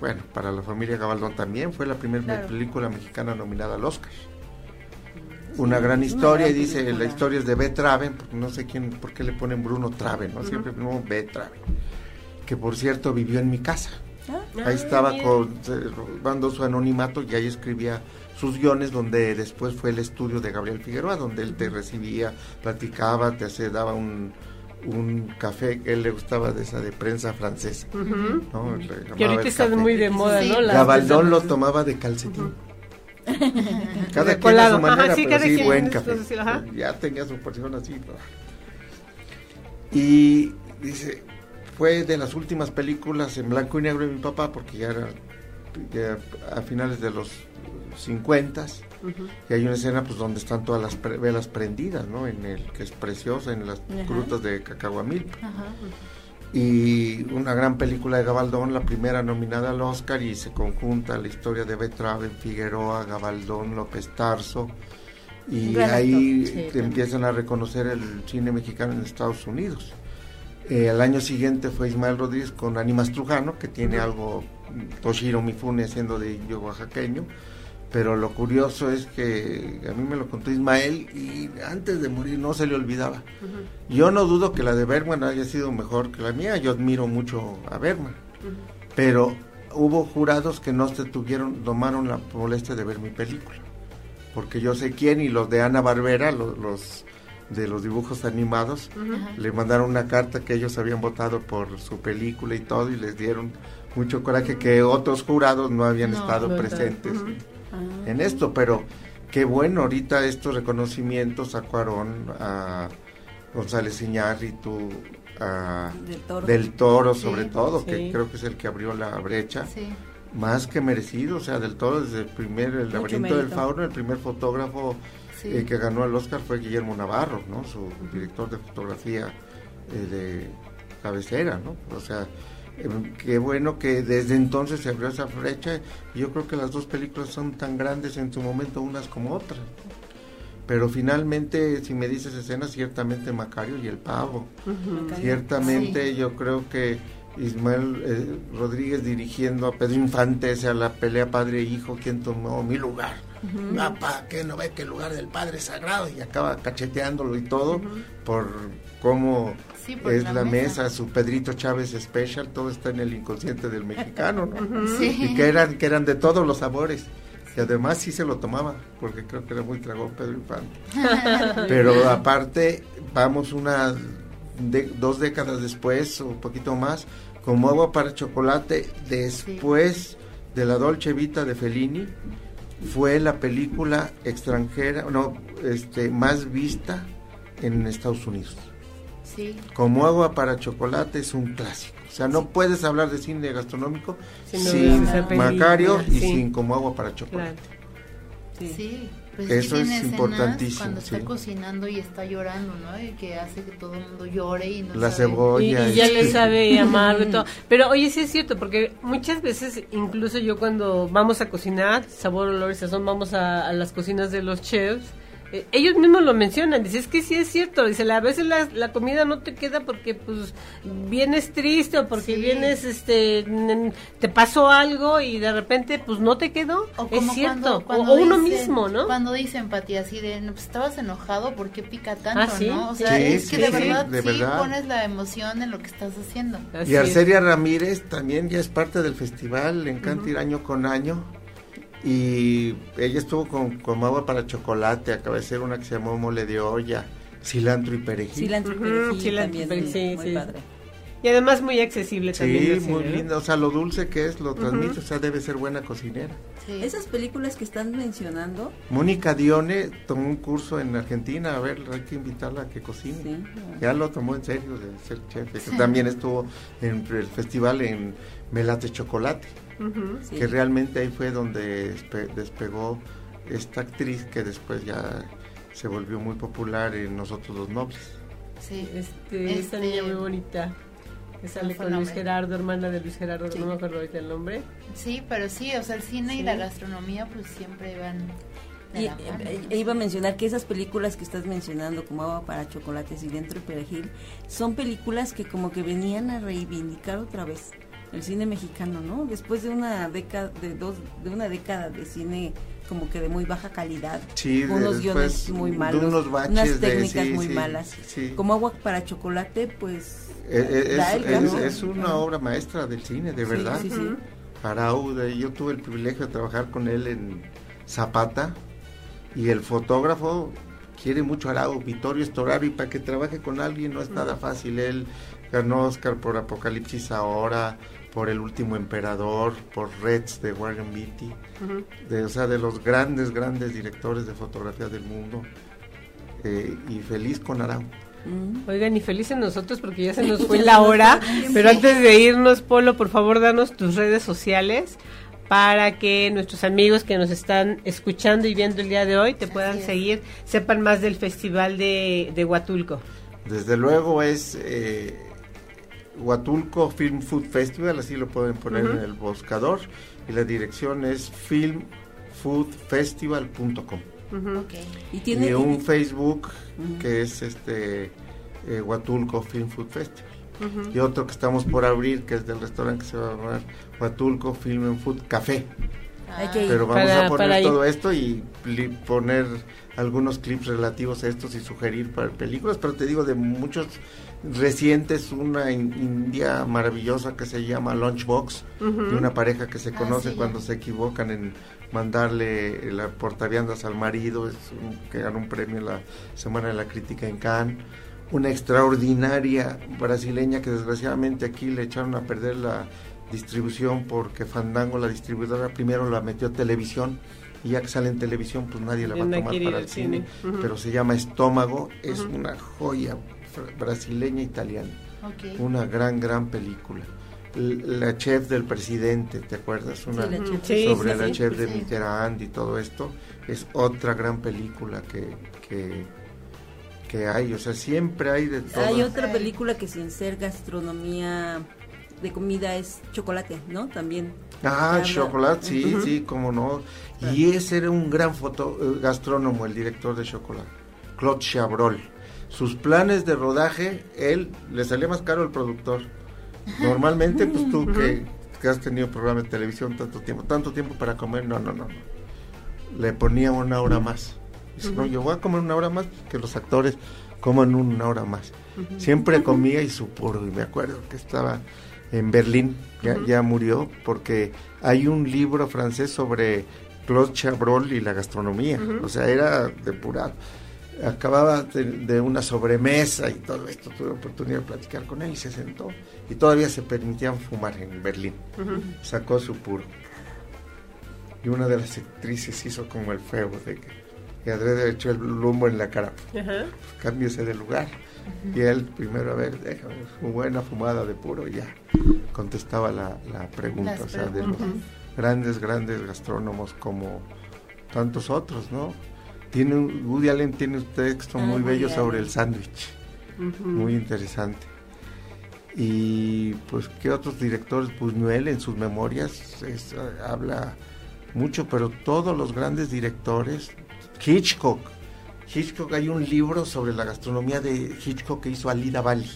Bueno, para la familia Gabaldón también fue la primera película mexicana nominada al Oscar. Una gran historia, y dice, la historia es de B. Traven, porque no sé quién, por qué le ponen Bruno Traven, ¿no? Siempre no B. Traven, que por cierto vivió en mi casa. Ah. ahí estaba ah, con, robando su anonimato y ahí escribía sus guiones donde después fue el estudio de Gabriel Figueroa, donde él te recibía, platicaba, te hace, daba un, un café que él le gustaba de esa de prensa francesa. Que ahorita está muy de moda, ¿no? Gabaldón lo tomaba de calcetín. Cada quien a su manera, pero sí, buen café. ya tenía su porción así. Y dice, fue de las últimas películas en blanco y negro de mi papá, porque ya era a finales de los 50 y hay una escena pues donde están todas las velas prendidas, ¿no? En el que es preciosa, en las grutas de Cacahuamil. Y una gran película de Gabaldón, la primera nominada al Oscar y se conjunta la historia de Betraven, Figueroa, Gabaldón, López Tarso. Y ahí empiezan a reconocer el cine mexicano en Estados Unidos. Eh, al año siguiente fue Ismael Rodríguez con Animas Trujano, que tiene algo, Toshiro Mifune siendo de indio oaxaqueño pero lo curioso es que a mí me lo contó Ismael y antes de morir no se le olvidaba. Yo no dudo que la de Bergman haya sido mejor que la mía, yo admiro mucho a Bergman, pero hubo jurados que no se tuvieron, tomaron la molestia de ver mi película, porque yo sé quién y los de Ana Barbera, los, de los dibujos animados, le mandaron una carta que ellos habían votado por su película y todo y les dieron mucho coraje que otros jurados no habían estado presentes en esto, pero qué bueno ahorita estos reconocimientos a Cuarón, a González Iñárritu, del Toro, sobre todo, que creo que es el que abrió la brecha. Más que merecido, o sea, del Toro desde el primer, el laberinto del fauno, el primer fotógrafo eh, que ganó el Oscar fue Guillermo Navarro, ¿no? Su director de fotografía eh, de cabecera, ¿no? O sea, qué bueno que desde entonces se abrió esa brecha. Yo creo que las dos películas son tan grandes en su momento unas como otras. Pero finalmente, si me dices escenas, ciertamente Macario y el Pavo. Ciertamente yo creo que Ismael eh, Rodríguez dirigiendo a Pedro Infante, a la pelea padre-hijo, e quien tomó mi lugar. Papá, que no ve que el lugar del padre es sagrado y acaba cacheteándolo y todo por cómo es la, mesa. su Pedrito Chávez Special, todo está en el inconsciente del mexicano, ¿no? Y que eran, que eran de todos los sabores. Y además sí se lo tomaba, porque creo que era muy tragón Pedro Infante. Pero aparte, vamos una dos décadas después, o un poquito más, como agua para chocolate, después de la Dolce Vita de Fellini, fue la película extranjera, no, este, más vista en Estados Unidos. Como agua para chocolate es un clásico. O sea, no puedes hablar de cine gastronómico sin, Macario y sin como agua para chocolate. Sí. Pues Eso es importantísimo. Cuando está cocinando y está llorando, ¿no? Y que hace que todo el mundo llore y no La cebolla. Y, ya le sabe amargo y todo. Pero oye, sí es cierto, porque muchas veces, incluso yo cuando vamos a cocinar, sabor, olor y sazón, vamos a, a las cocinas de los chefs eh, ellos mismos lo mencionan, dice, es que sí es cierto, dice, a veces la, la comida no te queda porque pues vienes triste o porque vienes, este, te pasó algo y de repente pues no te quedó, es cierto, o, uno mismo, ¿no? Cuando dice empatía así de, pues estabas enojado, ¿por qué pica tanto, ah, no? O sea, es que de, verdad, sí pones la emoción en lo que estás haciendo. y Arcelia Ramírez también ya es parte del festival, le encanta ir año con año y ella estuvo con, con agua para chocolate, acaba de ser una que se llamó mole de olla, cilantro y perejil. Cilantro y perejil también, sí, muy padre. Y además muy accesible también. Sí, muy linda, o sea, lo dulce que es, lo transmite, o sea, debe ser buena cocinera. Esas películas que están mencionando. Mónica Dione tomó un curso en Argentina, a ver, hay que invitarla a que cocine. Ya lo tomó en serio de ser chef, también estuvo en el festival en Melate Chocolate que realmente ahí fue donde despegó esta actriz que después ya se volvió muy popular en Nosotros los Nobles. Sí, este, esta niña muy bonita. Que sale con Luis Gerardo, hermana de Luis Gerardo, no me acuerdo ahorita el nombre. Sí, pero sí, o sea, el cine y la gastronomía pues siempre van y, eh, e iba a mencionar que esas películas que estás mencionando, como Agua para Chocolates y Dentro y Perejil, son películas que como que venían a reivindicar otra vez el cine mexicano, ¿no? Después de una década, de dos, de una década de cine como que de muy baja calidad, unos guiones muy malos, unas técnicas muy malas. como agua para chocolate, pues eh, eh, es, una obra maestra del cine, de verdad. Para yo tuve el privilegio de trabajar con él en Zapata y el fotógrafo quiere mucho a Arau, Vittorio Storari, para que trabaje con alguien no es nada fácil. Él ganó Oscar por Apocalipsis ahora, por El último emperador, por Reds de Warren Beatty, de, o sea, de los grandes, grandes directores de fotografía del mundo. Eh, y feliz con Arau. Mm. Oigan, y felices nosotros porque ya se nos fue la hora, pero antes de irnos, Polo, por favor, danos tus redes sociales para que nuestros amigos que nos están escuchando y viendo el día de hoy te puedan seguir, sepan más del Festival de, de Huatulco. Desde luego es eh, Huatulco Film Food Festival, así lo pueden poner en el buscador, y la dirección es filmfoodfestival.com. ¿Y, tiene, un Facebook que es este eh, Huatulco Film Food Festival. Y otro que estamos por abrir, que es del restaurante que se va a llamar Huatulco Film and Food Café. Ah. Pero vamos a poner todo esto y poner algunos clips relativos a estos y sugerir para películas, pero te digo de muchos recientes una india maravillosa que se llama Lunchbox, de una pareja que se ah, conoce cuando se equivocan en mandarle la portaviandas al marido, es que ganó un premio en la Semana de la Crítica en Cannes. Una extraordinaria brasileña que desgraciadamente aquí le echaron a perder la distribución porque Fandango, la distribuidora, primero la metió a televisión y ya que sale en televisión pues nadie la va a tomar para el cine, pero se llama Estómago, es una joya brasileña italiana. Una gran, gran película. La chef del presidente, ¿te acuerdas? Una sobre la chef de Mitterrand y todo esto. Es otra gran película que, que, que hay. O sea, siempre hay de todo. Hay otra película que sin ser gastronomía de comida es chocolate, ¿no? También. Ah, chocolate, sí, sí, cómo no. Y ese era un gran foto, eh, gastrónomo, el director de chocolate, Claude Chabrol. Sus planes de rodaje, él le salía más caro el productor. Normalmente, pues tú que, has tenido programa de televisión tanto tiempo, tanto tiempo para comer, no, no, no. Le ponía una hora más. Dice, no, yo voy a comer una hora más que los actores coman una hora más. Siempre comía y su puro, y me acuerdo que estaba en Berlín, ya, ya murió, porque hay un libro francés sobre Claude Chabrol y la gastronomía, o sea, era depurado. Acababa de, una sobremesa y todo esto, tuve oportunidad de platicar con él y se sentó. Y todavía se permitían fumar en Berlín. Sacó su puro. Y una de las actrices hizo como el feo de que, que adrede echó el lumbo en la cara. Cámbiese de lugar. Y él, primero, a ver, déjame su buena fumada de puro, y ya contestaba la, pregunta, o sea, de los grandes, grandes gastrónomos como tantos otros, ¿no? Tiene, Woody Allen tiene un texto muy bello sobre el sándwich, muy interesante. Y pues, ¿qué otros directores? Buñuel en sus memorias habla mucho, pero todos los grandes directores, Hitchcock, Hitchcock, hay un libro sobre la gastronomía de Hitchcock que hizo Alida Bali.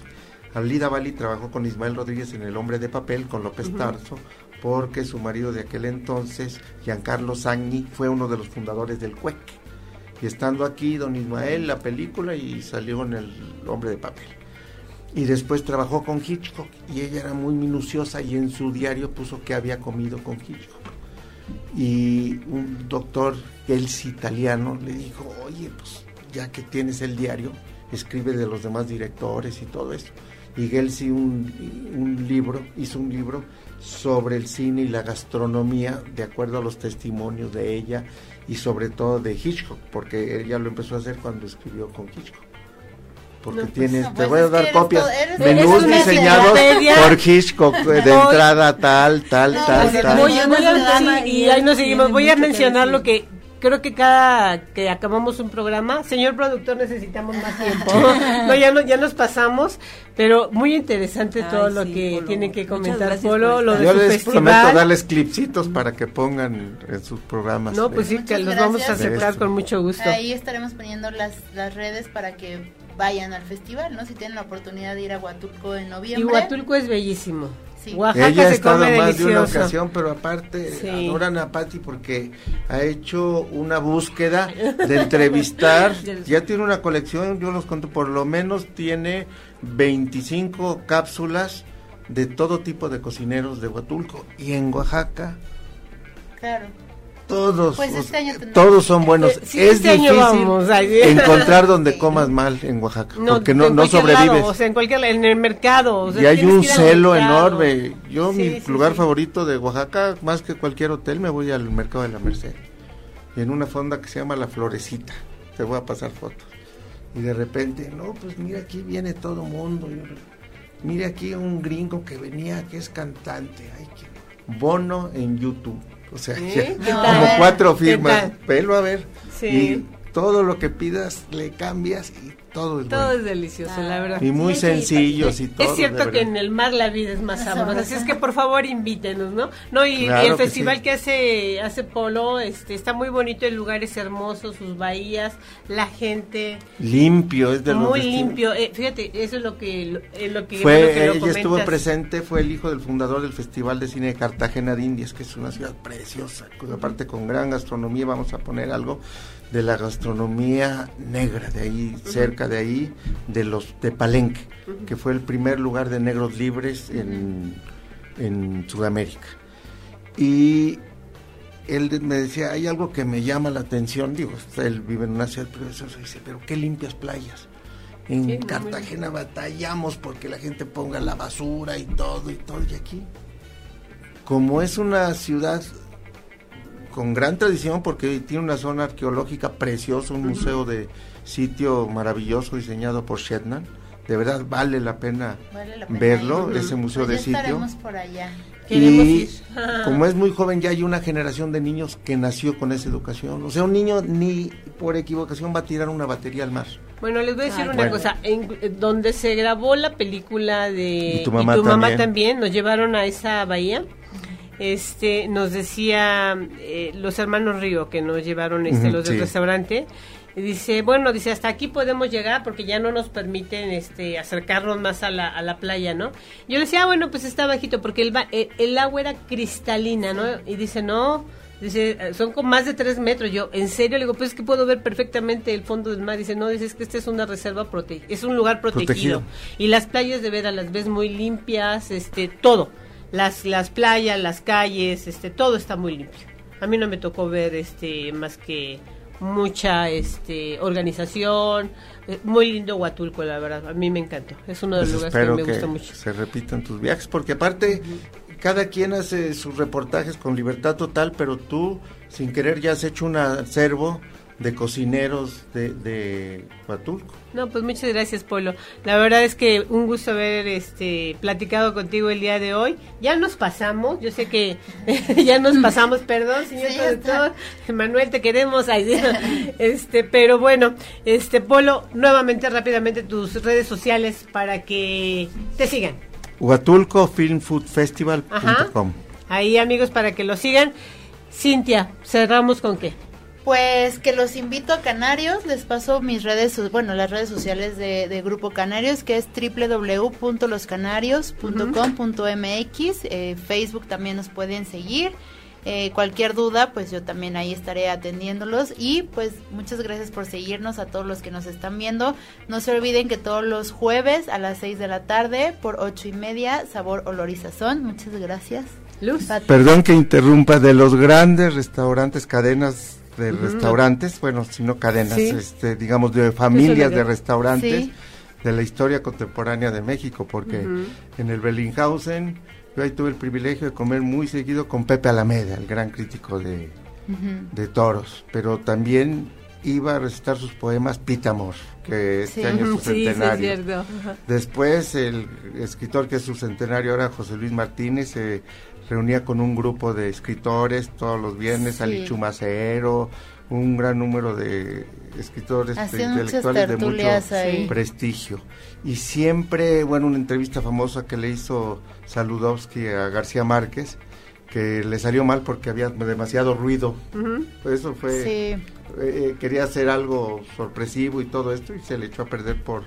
Alida Bali trabajó con Ismael Rodríguez en El Hombre de Papel, con López Tarso, porque su marido de aquel entonces, Giancarlo Sagni, fue uno de los fundadores del CUEC. Y estando aquí, don Ismael, la película, y salió en El Hombre de Papel. Y después trabajó con Hitchcock, y ella era muy minuciosa, y en su diario puso que había comido con Hitchcock. Y un doctor, él italiano, le dijo, oye, pues ya que tienes el diario, escribe de los demás directores y todo eso. Y Gelsi un, un libro, hizo un libro sobre el cine y la gastronomía, de acuerdo a los testimonios de ella y sobre todo de Hitchcock, porque ella lo empezó a hacer cuando escribió con Hitchcock. Porque pues, tienes, te pues voy a dar copias, menús diseñados por Hitchcock, de entrada tal, tal, tal, pues, tal. Voy, a, y ahí nos seguimos. Voy a mencionar lo que creo que cada que acabamos un programa, señor productor, necesitamos más tiempo. no, ya no, ya nos pasamos, pero muy interesante todo lo que tienen que comentar Polo, lo de Yo les prometo darles clipsitos para que pongan en sus programas. No, pues sí, que los vamos a aceptar con mucho gusto. Ahí estaremos poniendo las, las redes para que vayan al festival, ¿no? Si tienen la oportunidad de ir a Huatulco en noviembre. Y Huatulco es bellísimo. Ella ha estado más de una ocasión, pero aparte adoran a Patti porque ha hecho una búsqueda de entrevistar. ya tiene una colección, yo los conto, por lo menos tiene 25 cápsulas de todo tipo de cocineros de Huatulco. Y en Oaxaca. Claro todos, pues este todos son buenos. Eh, es este difícil encontrar donde comas mal en Oaxaca, porque no, no sobrevives. o sea, en cualquier en el mercado. y hay un celo enorme. Yo mi lugar favorito de Oaxaca, más que cualquier hotel, me voy al mercado de la Merced. Y en una fonda que se llama La Florecita. Te voy a pasar fotos. Y de repente, no, pues mira aquí viene todo mundo. Mira aquí un gringo que venía, que es cantante. Ay, Bono en YouTube o sea, como cuatro firmas. Pelo a ver. Sí. Y todo lo que pidas le cambias y todo es Todo es delicioso, la verdad. Y muy sencillos y todo. Es cierto que en el mar la vida es más sabrosa, así es que por favor invítenos, ¿no? No, y, el festival que hace hace Polo, este está muy bonito, el lugar es hermoso, sus bahías, la gente. Limpio, es de Muy limpio. Eh, fíjate, eso es lo que lo que fue ella estuvo presente, fue el hijo del fundador del Festival de Cine de Cartagena de Indias, que es una ciudad preciosa, aparte con gran gastronomía, vamos a poner algo de la gastronomía negra de ahí, cerca de ahí, de los de Palenque, que fue el primer lugar de negros libres en, en Sudamérica. Y él me decía, hay algo que me llama la atención, digo, él vive en una ciudad preciosa, dice, pero qué limpias playas. En Cartagena batallamos porque la gente ponga la basura y todo y todo, y aquí, como es una ciudad con gran tradición porque tiene una zona arqueológica preciosa, un museo de sitio maravilloso diseñado por Shetland, de verdad vale la pena, verlo, ese museo de sitio. por allá. Y como es muy joven, ya hay una generación de niños que nació con esa educación. O sea, un niño ni por equivocación va a tirar una batería al mar. Bueno, les voy a decir una cosa. En, donde se grabó la película de y tu mamá, también. nos llevaron a esa bahía. Este, nos decía eh, los hermanos Río que nos llevaron este, los del restaurante y dice, bueno, dice, hasta aquí podemos llegar porque ya no nos permiten este, acercarnos más a la, a la playa, ¿no? Yo le decía, ah, bueno, pues está bajito porque el, eh, el, agua era cristalina, ¿no? Y dice, no, dice, son con más de tres metros. Yo, ¿en serio? Le digo, pues es que puedo ver perfectamente el fondo del mar. Dice, no, dice, es que esta es una reserva protegida, es un lugar protegido. Y las playas de Vera las ves muy limpias, este, todo. Las, las playas, las calles, este, todo está muy limpio. A mí no me tocó ver este más que mucha este organización, eh, muy lindo Huatulco, la verdad, a mí me encantó, es uno de los pues lugares que me gusta mucho. Se repitan tus viajes, porque aparte cada quien hace sus reportajes con libertad total, pero tú sin querer ya has hecho un acervo de cocineros de, de Huatulco. No, pues muchas gracias, Polo. La verdad es que un gusto haber este, platicado contigo el día de hoy. Ya nos pasamos, yo sé que ya nos pasamos, perdón, señor director. Manuel, te queremos. este, pero bueno, este Polo, nuevamente rápidamente tus redes sociales para que te sigan. Huatulco Film Food Festival.com. Ahí amigos para que lo sigan. Cintia, cerramos con qué? Pues que los invito a Canarios, les paso mis redes, bueno, las redes sociales de, Grupo Canarios, que es www.loscanarios.com.mx, eh, Facebook también nos pueden seguir, eh, cualquier duda, pues yo también ahí estaré atendiéndolos y pues muchas gracias por seguirnos a todos los que nos están viendo. No se olviden que todos los jueves a las 6 de la tarde por ocho y media, sabor, olor y sazón. Muchas gracias. Luz. Perdón que interrumpa, de los grandes restaurantes, cadenas de restaurantes, bueno, sino cadenas, este, digamos, de familias de restaurantes de la historia contemporánea de México, porque en el Bellinghausen yo ahí tuve el privilegio de comer muy seguido con Pepe Alameda, el gran crítico de, de toros, pero también iba a recitar sus poemas Pitamor, que este año es su centenario. Después el escritor que es su centenario ahora, José Luis Martínez, se reunía con un grupo de escritores todos los viernes, sí. Ali Chumacero, un gran número de escritores intelectuales de mucho prestigio. Y siempre, bueno, una entrevista famosa que le hizo Saludowski a García Márquez, que le salió mal porque había demasiado ruido. Eso fue, eh, eh, quería hacer algo sorpresivo y todo esto y se le echó a perder por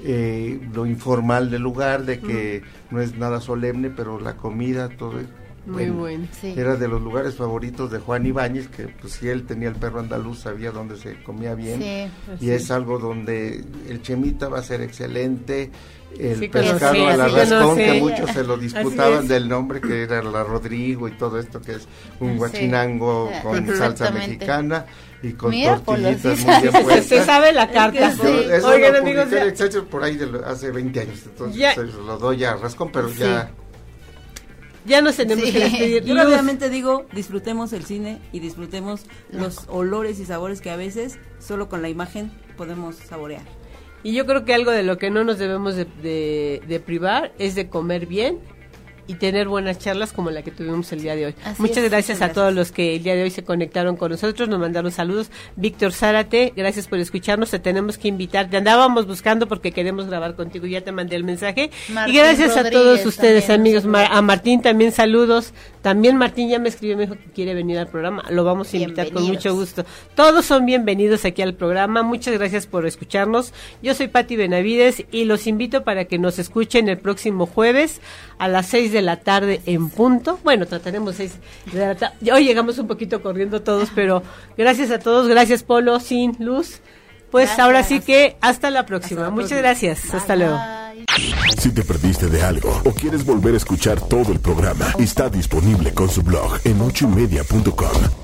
eh, lo informal del lugar, de que no es nada solemne, pero la comida, todo eso muy bueno, Era de los lugares favoritos de Juan Ibáñez, que pues si él tenía el perro andaluz, sabía dónde se comía bien. Pues y es algo donde el chemita va a ser excelente. El pescado a la rascón, que muchos se lo disputaban del nombre, que era la Rodrigo y todo esto, que es un guachinango con salsa mexicana y con tortillitas muy bien puestas. Se sabe la carta. Oigan, amigos. por ahí de hace 20 años, entonces lo doy a rascón, pero ya ya nos tenemos que despedir. Yo obviamente digo, disfrutemos el cine y disfrutemos los olores y sabores que a veces solo con la imagen podemos saborear. Y yo creo que algo de lo que no nos debemos de, de privar es de comer bien y tener buenas charlas como la que tuvimos el día de hoy. Muchas gracias, a todos los que el día de hoy se conectaron con nosotros, nos mandaron saludos. Víctor Zárate, gracias por escucharnos, te tenemos que invitar, te andábamos buscando porque queremos grabar contigo, ya te mandé el mensaje. y gracias a todos ustedes, amigos. a Martín también saludos. También Martín ya me escribió, me dijo que quiere venir al programa, lo vamos a invitar con mucho gusto. Todos son bienvenidos aquí al programa, muchas gracias por escucharnos. Yo soy Patti Benavides y los invito para que nos escuchen el próximo jueves a las seis de la tarde en punto. Bueno, trataremos seis de la tarde. Hoy llegamos un poquito corriendo todos, pero gracias a todos. Gracias, Polo, Sin, Luz. Pues ahora sí que hasta la próxima. Muchas gracias. hasta luego. Si te perdiste de algo o quieres volver a escuchar todo el programa, está disponible con su blog en ochoymedia.com